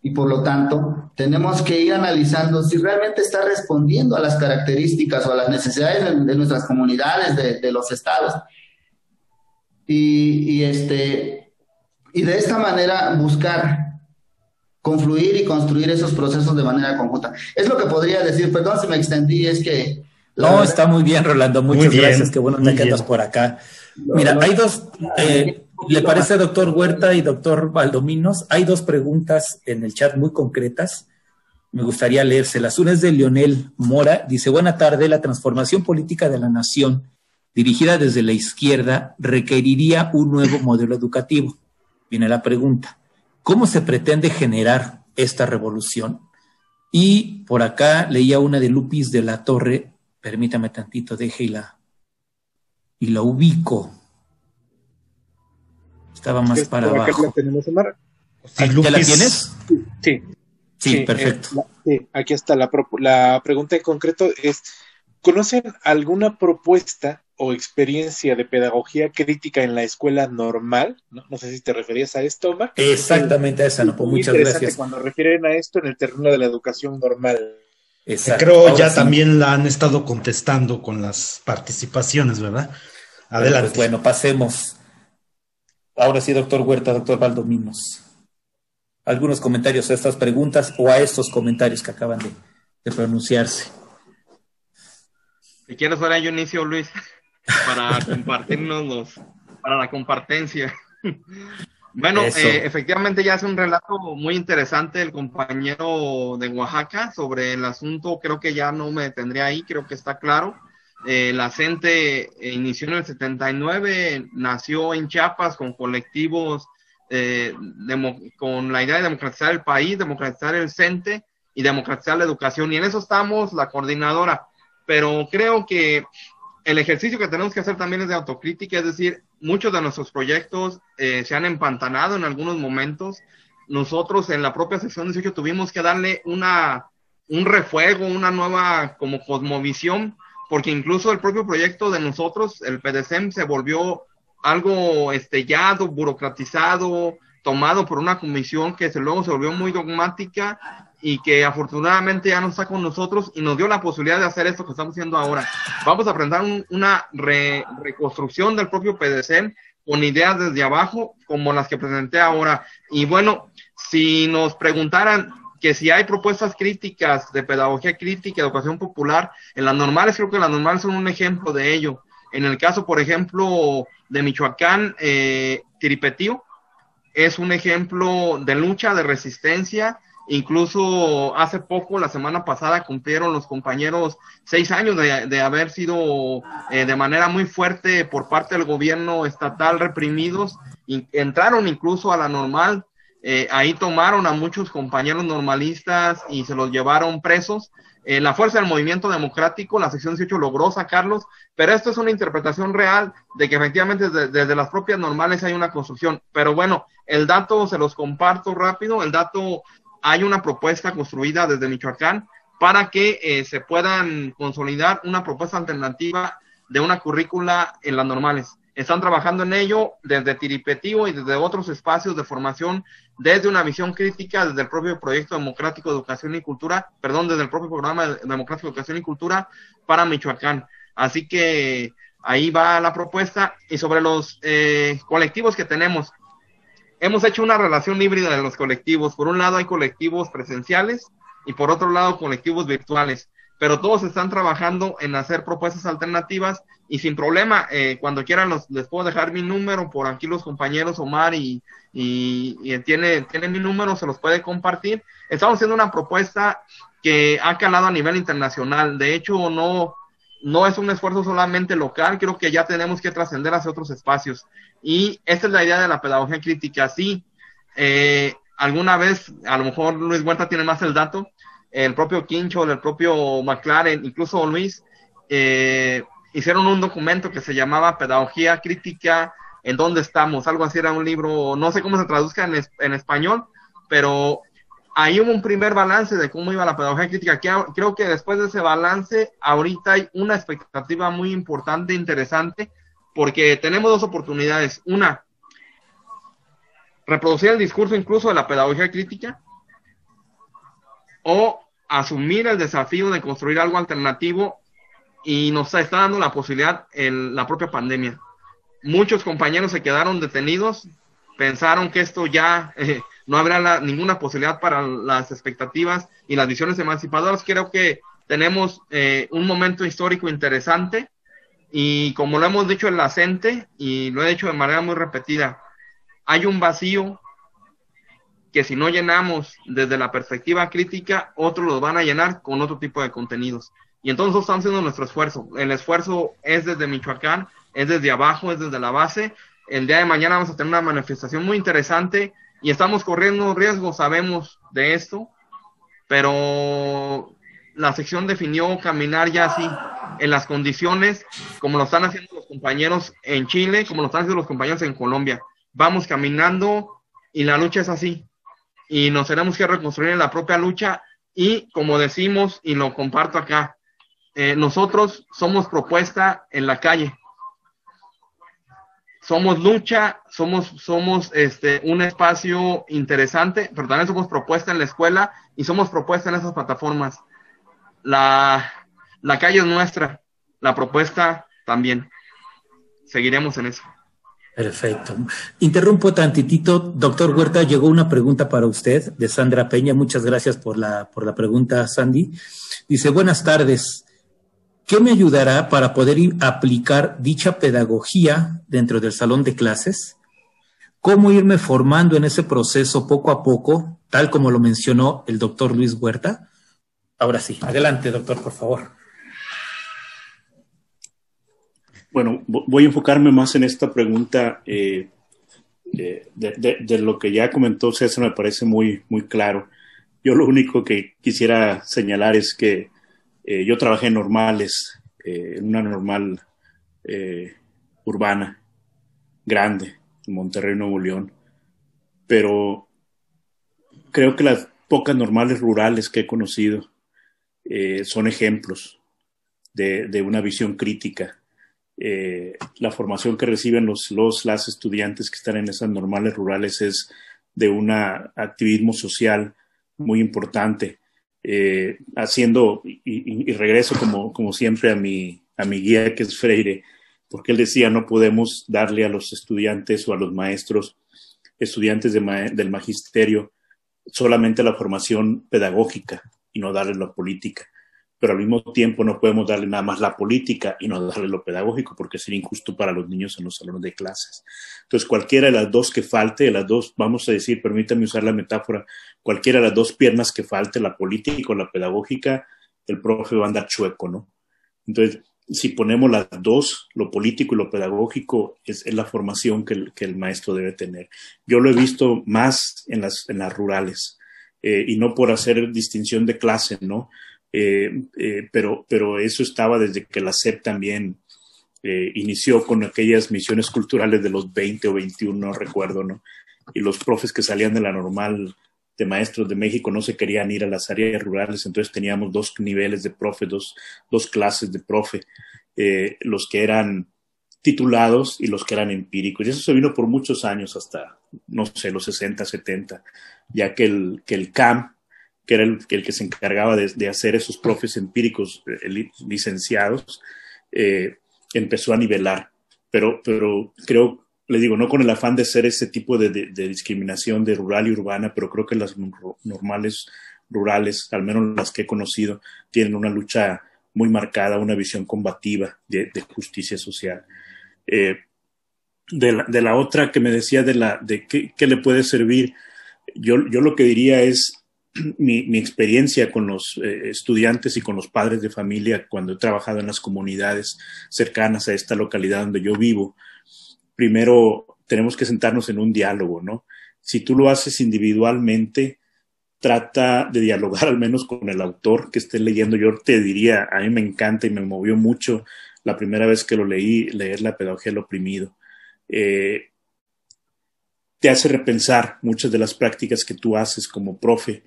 Y por lo tanto, tenemos que ir analizando si realmente está respondiendo a las características o a las necesidades de, nuestras comunidades, de, de los estados, y, este, y de esta manera buscar confluir y construir esos procesos de manera conjunta. Es lo que podría decir, perdón si me extendí, es que... No, está muy bien, Rolando, muchas gracias, qué bueno que quedas por acá. Mira, hay dos, eh, ¿le parece, doctor Huerta y doctor Valdominos? Hay dos preguntas en el chat muy concretas. Me gustaría leérselas. Una es de Leonel Mora. Dice, buena tarde, la transformación política de la nación dirigida desde la izquierda requeriría un nuevo modelo educativo. Viene la pregunta, ¿cómo se pretende generar esta revolución? Y por acá leía una de Lupis de la Torre, permítame tantito, deje y la, y la ubico. Estaba más para abajo. ¿Ya la tienes? Sí. Sí, perfecto. Eh, sí, aquí está la, la pregunta en concreto es, ¿conocen alguna propuesta o experiencia de pedagogía crítica en la escuela normal? No, sé si te referías a esto, Omar. Exactamente a esa, no, pues muchas gracias. Cuando refieren a esto en el terreno de la educación normal. Exacto. Creo ya también la han estado contestando con las participaciones, ¿verdad? Pues Adelante. bueno, pasemos. Ahora sí, doctor Huerta, doctor Valdominos. Algunos comentarios a estas preguntas o a estos comentarios que acaban de, pronunciarse. Si quieres, ahora yo inicio, Luis, para compartirnos los, para la compartencia. *laughs* Bueno, eh, efectivamente ya hace un relato muy interesante el compañero de Oaxaca sobre el asunto, creo que ya no me tendría ahí, creo que está claro. Eh, la CENTE inició en el 79, nació en Chiapas con colectivos, eh, con la idea de democratizar el país, democratizar el CENTE y democratizar la educación. Y en eso estamos, la coordinadora. Pero creo que el ejercicio que tenemos que hacer también es de autocrítica, es decir, muchos de nuestros proyectos eh, se han empantanado en algunos momentos. Nosotros en la propia sección 18 tuvimos que darle una, un refuego, una nueva como cosmovisión, porque incluso el propio proyecto de nosotros, el PDCM, se volvió algo estellado, burocratizado, tomado por una comisión que se, luego se volvió muy dogmática y que afortunadamente ya no está con nosotros y nos dio la posibilidad de hacer esto que estamos haciendo ahora. Vamos a presentar una reconstrucción del propio PDC con ideas desde abajo como las que presenté ahora. Y bueno, si nos preguntaran que si hay propuestas críticas de pedagogía crítica, educación popular, en las normales creo que las normales son un ejemplo de ello. En el caso, por ejemplo, de Michoacán, eh, Tiripetío es un ejemplo de lucha, de resistencia, Incluso hace poco, la semana pasada, cumplieron los compañeros seis años de, haber sido eh, de manera muy fuerte por parte del gobierno estatal reprimidos. Entraron incluso a la normal. Eh, ahí tomaron a muchos compañeros normalistas y se los llevaron presos. Eh, la fuerza del movimiento democrático, la sección 18 logró sacarlos, pero esto es una interpretación real de que efectivamente desde, las propias normales hay una construcción. Pero bueno, el dato se los comparto rápido, el dato hay una propuesta construida desde Michoacán para que eh, se puedan consolidar una propuesta alternativa de una currícula en las normales. Están trabajando en ello desde Tiripetío y desde otros espacios de formación, desde una visión crítica, desde el propio proyecto democrático de educación y cultura, perdón, desde el propio programa democrático de educación y cultura para Michoacán. Así que ahí va la propuesta. Y sobre los eh, colectivos que tenemos, hemos hecho una relación híbrida de los colectivos. Por un lado hay colectivos presenciales y por otro lado colectivos virtuales, pero todos están trabajando en hacer propuestas alternativas y sin problema, eh, cuando quieran los, les puedo dejar mi número por aquí los compañeros Omar y, y, y tiene, tiene mi número, se los puede compartir. Estamos haciendo una propuesta que ha calado a nivel internacional. De hecho, no, no es un esfuerzo solamente local, creo que ya tenemos que trascender hacia otros espacios. Y esta es la idea de la pedagogía crítica. Sí, eh, alguna vez, a lo mejor Luis Huerta tiene más el dato, el propio Quincho, el propio McLaren, incluso Luis, eh, hicieron un documento que se llamaba Pedagogía Crítica en dónde estamos, algo así era un libro, no sé cómo se traduzca en, en español, pero ahí hubo un primer balance de cómo iba la pedagogía crítica. Creo que después de ese balance, ahorita hay una expectativa muy importante, interesante, porque tenemos dos oportunidades. Una, reproducir el discurso incluso de la pedagogía crítica, o asumir el desafío de construir algo alternativo y nos está dando la posibilidad en la propia pandemia. Muchos compañeros se quedaron detenidos, pensaron que esto ya eh, no habrá ninguna posibilidad para las expectativas y las visiones emancipadoras. Creo que tenemos eh, un momento histórico interesante y como lo hemos dicho en la CENTE y lo he dicho de manera muy repetida, hay un vacío que si no llenamos desde la perspectiva crítica, otros los van a llenar con otro tipo de contenidos. Y entonces estamos haciendo nuestro esfuerzo. El esfuerzo es desde Michoacán, es desde abajo, es desde la base. El día de mañana vamos a tener una manifestación muy interesante y estamos corriendo riesgos, sabemos de esto, pero la sección definió caminar ya así, en las condiciones como lo están haciendo los compañeros en Chile, como lo están haciendo los compañeros en Colombia. Vamos caminando y la lucha es así. y nos tenemos que reconstruir en la propia lucha y como decimos y lo comparto acá, eh, nosotros somos propuesta en la calle. Somos lucha, somos, somos este, un espacio interesante, pero también somos propuesta en la escuela y somos propuesta en esas plataformas. La, la calle es nuestra, la propuesta también. Seguiremos en eso. Perfecto. Interrumpo tantitito. Doctor Huerta, llegó una pregunta para usted de Sandra Peña. Muchas gracias por la, por la pregunta, Sandy. Dice, buenas tardes. ¿Qué me ayudará para poder aplicar dicha pedagogía dentro del salón de clases? ¿Cómo irme formando en ese proceso poco a poco, tal como lo mencionó el doctor Luis Huerta? Ahora sí, adelante, doctor, por favor. Bueno, voy a enfocarme más en esta pregunta. Eh, de, lo que ya comentó César me parece muy, muy claro. Yo lo único que quisiera señalar es que eh, yo trabajé en normales, eh, en una normal urbana, grande, en Monterrey, Nuevo León, pero creo que las pocas normales rurales que he conocido son ejemplos de, una visión crítica eh, la formación que reciben los, los, las estudiantes que están en esas normales rurales es de un activismo social muy importante. Eh, haciendo, y, regreso como, como siempre a mi, a mi guía que es Freire, porque él decía no podemos darle a los estudiantes o a los maestros, estudiantes del magisterio, solamente la formación pedagógica y no darle la política pero al mismo tiempo no podemos darle nada más la política y no darle lo pedagógico porque sería injusto para los niños en los salones de clases. Entonces, cualquiera de las dos que falte, de las dos, vamos a decir, permítame usar la metáfora, cualquiera de las dos piernas que falte, la política o la pedagógica, el profe va a andar chueco, ¿no? Entonces, si ponemos las dos, lo político y lo pedagógico, es, la formación que el, maestro debe tener. Yo lo he visto más en las, en las rurales, eh, y no por hacer distinción de clase, ¿no? Eh, eh, pero, pero eso estaba desde que la SEP también eh, inició con aquellas misiones culturales de los 20 o 21, no recuerdo, ¿no? Y los profes que salían de la normal de maestros de México no se querían ir a las áreas rurales, entonces teníamos dos niveles de profe, dos, dos clases de profe, los que eran titulados y los que eran empíricos. Y eso se vino por muchos años, hasta, no sé, los 60, 70, ya que el, que el CAM, que era el, que se encargaba de, hacer esos profes empíricos eh, licenciados, eh, empezó a nivelar. Pero, pero creo, le digo, no con el afán de ser ese tipo de, discriminación de rural y urbana, pero creo que las normales rurales, al menos las que he conocido, tienen una lucha muy marcada, una visión combativa de, justicia social. Eh, de, la, de, la, otra que me decía de, la, de qué, qué le puede servir, yo, yo lo que diría es *clears throat* mi, experiencia con los eh, estudiantes y con los padres de familia cuando he trabajado en las comunidades cercanas a esta localidad donde yo vivo, primero tenemos que sentarnos en un diálogo, ¿no? Si tú lo haces individualmente, trata de dialogar *laughs* al menos con el autor que esté leyendo. Yo te diría, a mí me encanta y me movió mucho la primera vez que lo leí, leer La Pedagogía del Oprimido. Eh, te hace repensar muchas de las prácticas que tú haces como profe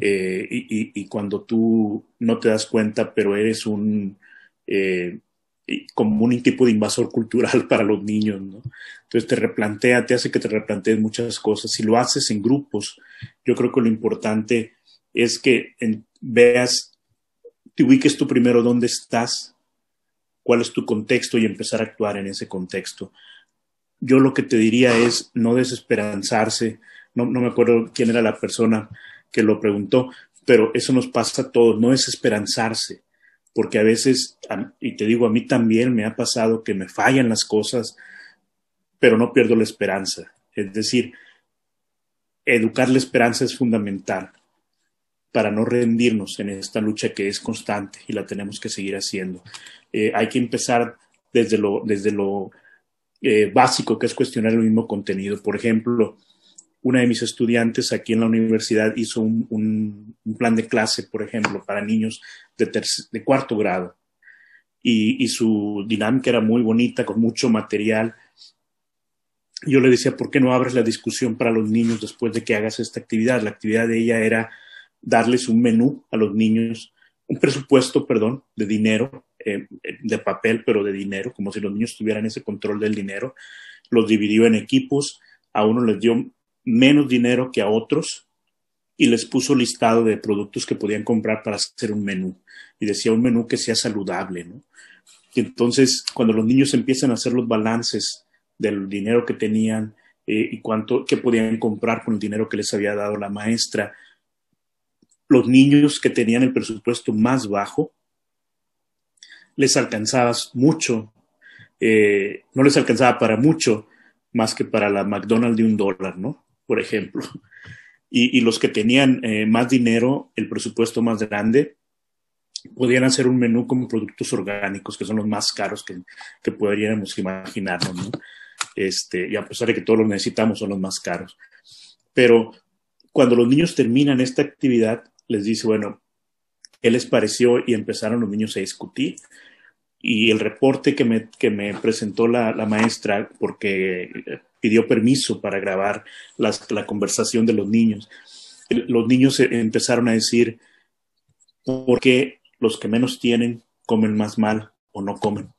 eh, y, cuando tú no te das cuenta, pero eres un eh, tipo de invasor cultural *laughs* para los niños, ¿no? Entonces te replantea, te hace que te replantees muchas cosas. Si lo haces en grupos, yo creo que lo importante es que veas, te ubiques tú primero dónde estás, cuál es tu contexto y empezar a actuar en ese contexto. Yo lo que te diría es no desesperanzarse, no, no me acuerdo quién era la persona, que lo preguntó, pero eso nos pasa a todos, no es esperanzarse, porque a veces, y te digo, a mí también me ha pasado que me fallan las cosas, pero no pierdo la esperanza. Es decir, educar la esperanza es fundamental para no rendirnos en esta lucha que es constante y la tenemos que seguir haciendo. Eh, hay que empezar desde lo, desde lo eh, básico, que es cuestionar el mismo contenido. Por ejemplo, una de mis estudiantes aquí en la universidad hizo un, plan de clase, por ejemplo, para niños de, cuarto grado. Y, su dinámica era muy bonita, con mucho material. yo le decía, ¿por qué no abres la discusión para los niños después de que hagas esta actividad? La actividad de ella era darles un menú a los niños, un presupuesto, perdón, de dinero, eh, de papel, pero de dinero, como si los niños tuvieran ese control del dinero. Los dividió en equipos, a uno les dio menos dinero que a otros y les puso listado de productos que podían comprar para hacer un menú. Y decía un menú que sea saludable, ¿no? Y entonces, cuando los niños empiezan a hacer los balances del dinero que tenían eh, y cuánto que podían comprar con el dinero que les había dado la maestra. Los niños que tenían el presupuesto más bajo les alcanzaba mucho, eh, no les alcanzaba para mucho más que para la McDonald's de un dólar, ¿no? Por ejemplo. Y, los que tenían eh, más dinero, el presupuesto más grande, podían hacer un menú con productos orgánicos, que son los más caros que, que podríamos imaginarnos, ¿no? este, y a pesar de que todos los necesitamos, son los más caros. Pero cuando los niños terminan esta actividad, les dice, bueno, ¿qué les pareció? Y empezaron los niños a discutir. Y el reporte que me, que me presentó la, la maestra, porque pidió permiso para grabar la conversación de los niños, los niños empezaron a decir, ¿por qué los que menos tienen comen más mal o no comen?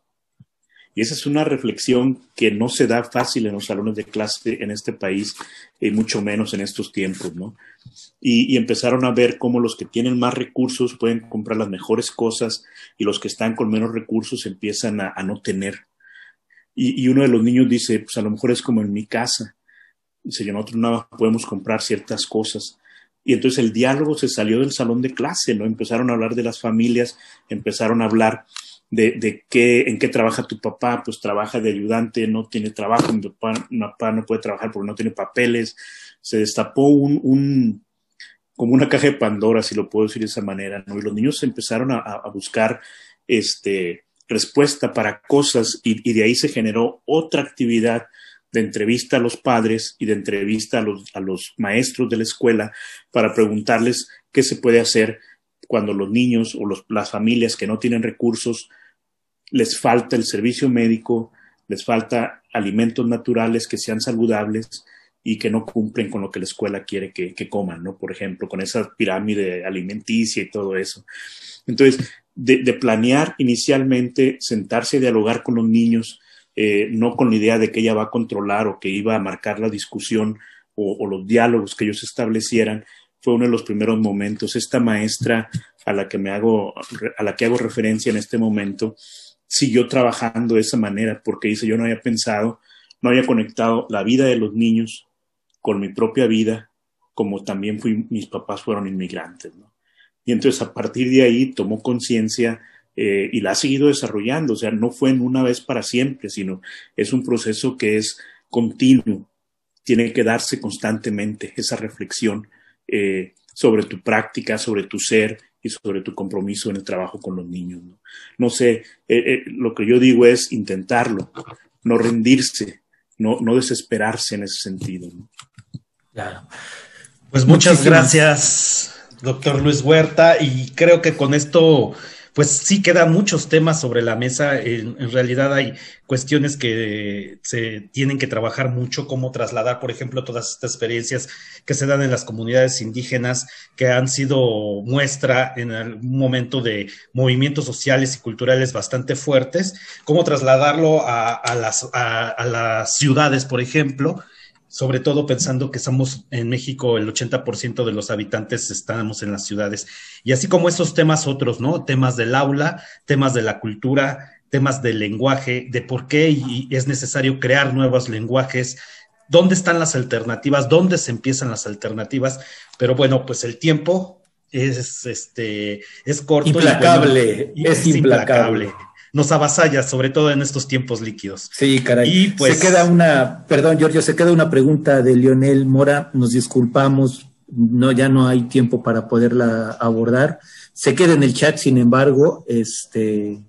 Y esa es una reflexión que no se da fácil en los salones de clase en este país, y mucho menos en estos tiempos, ¿no? Y, empezaron a ver cómo los que tienen más recursos pueden comprar las mejores cosas y los que están con menos recursos empiezan a, no tener. Y, uno de los niños dice, pues a lo mejor es como en mi casa. Dice, yo nosotros no podemos comprar ciertas cosas. Y entonces el diálogo se salió del salón de clase, ¿no? Empezaron a hablar de las familias, empezaron a hablar de, de qué, en qué trabaja tu papá, pues trabaja de ayudante, no tiene trabajo, mi papá, no puede trabajar porque no tiene papeles. Se destapó un, un, como una caja de Pandora, si lo puedo decir de esa manera, ¿no? Y los niños empezaron a, a buscar este, respuesta para cosas y, de ahí se generó otra actividad de entrevista a los padres y de entrevista a los, a los maestros de la escuela para preguntarles qué se puede hacer cuando los niños o los, las familias que no tienen recursos les falta el servicio médico, les falta alimentos naturales que sean saludables y que no cumplen con lo que la escuela quiere que, que coman, ¿no? Por ejemplo, con esa pirámide alimenticia y todo eso. Entonces, de, de planear inicialmente, sentarse y dialogar con los niños, eh, no con la idea de que ella va a controlar o que iba a marcar la discusión o, o los diálogos que ellos establecieran, fue uno de los primeros momentos. Esta maestra a la que me hago, a la que hago referencia en este momento, siguió trabajando de esa manera porque dice, yo no había pensado, no había conectado la vida de los niños con mi propia vida, como también fui, mis papás fueron inmigrantes, ¿no? Y entonces a partir de ahí tomó conciencia eh, y la ha seguido desarrollando, o sea, no fue en una vez para siempre, sino es un proceso que es continuo, tiene que darse constantemente esa reflexión eh, sobre tu práctica, sobre tu ser y sobre tu compromiso en el trabajo con los niños. No, no sé, eh, eh, lo que yo digo es intentarlo, no rendirse, no, no desesperarse en ese sentido. ¿no? Claro. Pues muchas gracias, doctor Luis Huerta, y creo que con esto pues sí quedan muchos temas sobre la mesa. En, realidad hay cuestiones que se tienen que trabajar mucho, cómo trasladar, por ejemplo, todas estas experiencias que se dan en las comunidades indígenas, que han sido muestra en algún momento de movimientos sociales y culturales bastante fuertes, cómo trasladarlo a, las, a las ciudades, por ejemplo, sobre todo pensando que somos en México el 80% de los habitantes estamos en las ciudades. Y así como esos temas otros, ¿no? Temas del aula, temas de la cultura, temas del lenguaje, de por qué es necesario crear nuevos lenguajes, dónde están las alternativas, dónde se empiezan las alternativas. Pero bueno, pues el tiempo es este es corto. Implacable, es, implacable nos avasalla, sobre todo en estos tiempos líquidos. Sí, caray. Y pues, se queda una, perdón, Giorgio, se queda una pregunta de Lionel Mora, nos disculpamos, no, ya no hay tiempo para poderla abordar. Se queda en el chat, sin embargo, este,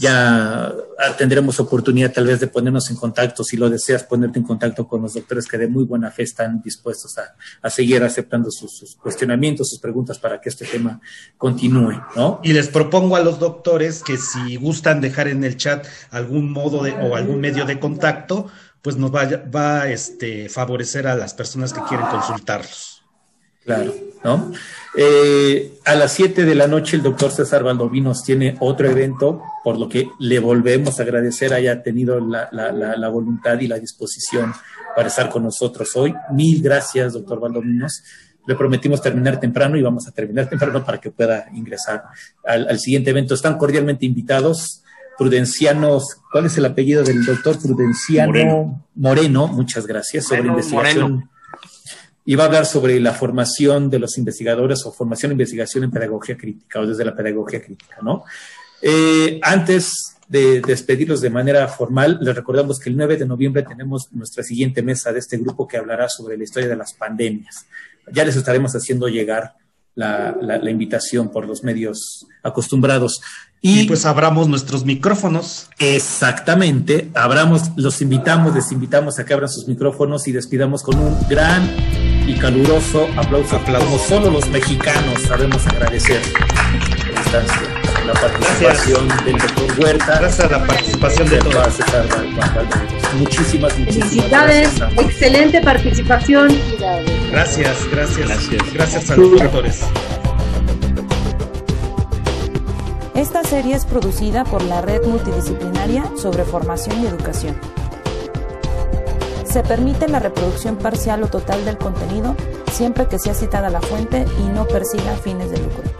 ya tendremos oportunidad tal vez de ponernos en contacto, si lo deseas, ponerte en contacto con los doctores que de muy buena fe están dispuestos a, seguir aceptando sus, cuestionamientos, sus preguntas para que este tema continúe, ¿no? Y les propongo a los doctores que si gustan dejar en el chat algún modo de, o algún medio de contacto, pues nos va, va a este, favorecer a las personas que quieren consultarlos. Claro, ¿no? Eh, a las 7 de la noche el doctor César Valdovinos tiene otro evento, por lo que le volvemos a agradecer haya tenido la, la, la, voluntad y la disposición para estar con nosotros hoy. Mil gracias, doctor Valdovinos. Le prometimos terminar temprano y vamos a terminar *laughs* temprano para que pueda ingresar al, al siguiente evento. Están cordialmente invitados Prudencianos, ¿cuál es el apellido del doctor Prudenciano Moreno? muchas gracias, sobre investigación. Iba a hablar sobre la formación de los investigadores o formación e investigación en pedagogía crítica o desde la pedagogía crítica, ¿no? Eh, antes de despedirlos de manera formal, les recordamos que el 9 de noviembre tenemos nuestra siguiente mesa de este grupo que hablará sobre la historia de las pandemias. Ya les estaremos haciendo llegar la, la, invitación por los medios acostumbrados. Y, pues abramos nuestros micrófonos. Exactamente, abramos, los invitamos, les invitamos a que abran sus micrófonos y despidamos con un gran y caluroso aplauso, aplauso. como solo los mexicanos sabemos agradecer la participación del doctor Huerta. Gracias a la participación de todos. Muchísimas, muchísimas Felicidades, excelente participación. Gracias, gracias. Gracias, gracias a los doctores. Esta serie es producida por la Red Multidisciplinaria sobre Formación y Educación. Se permite la reproducción parcial o total del contenido siempre que sea citada la fuente y no persiga fines de lucro.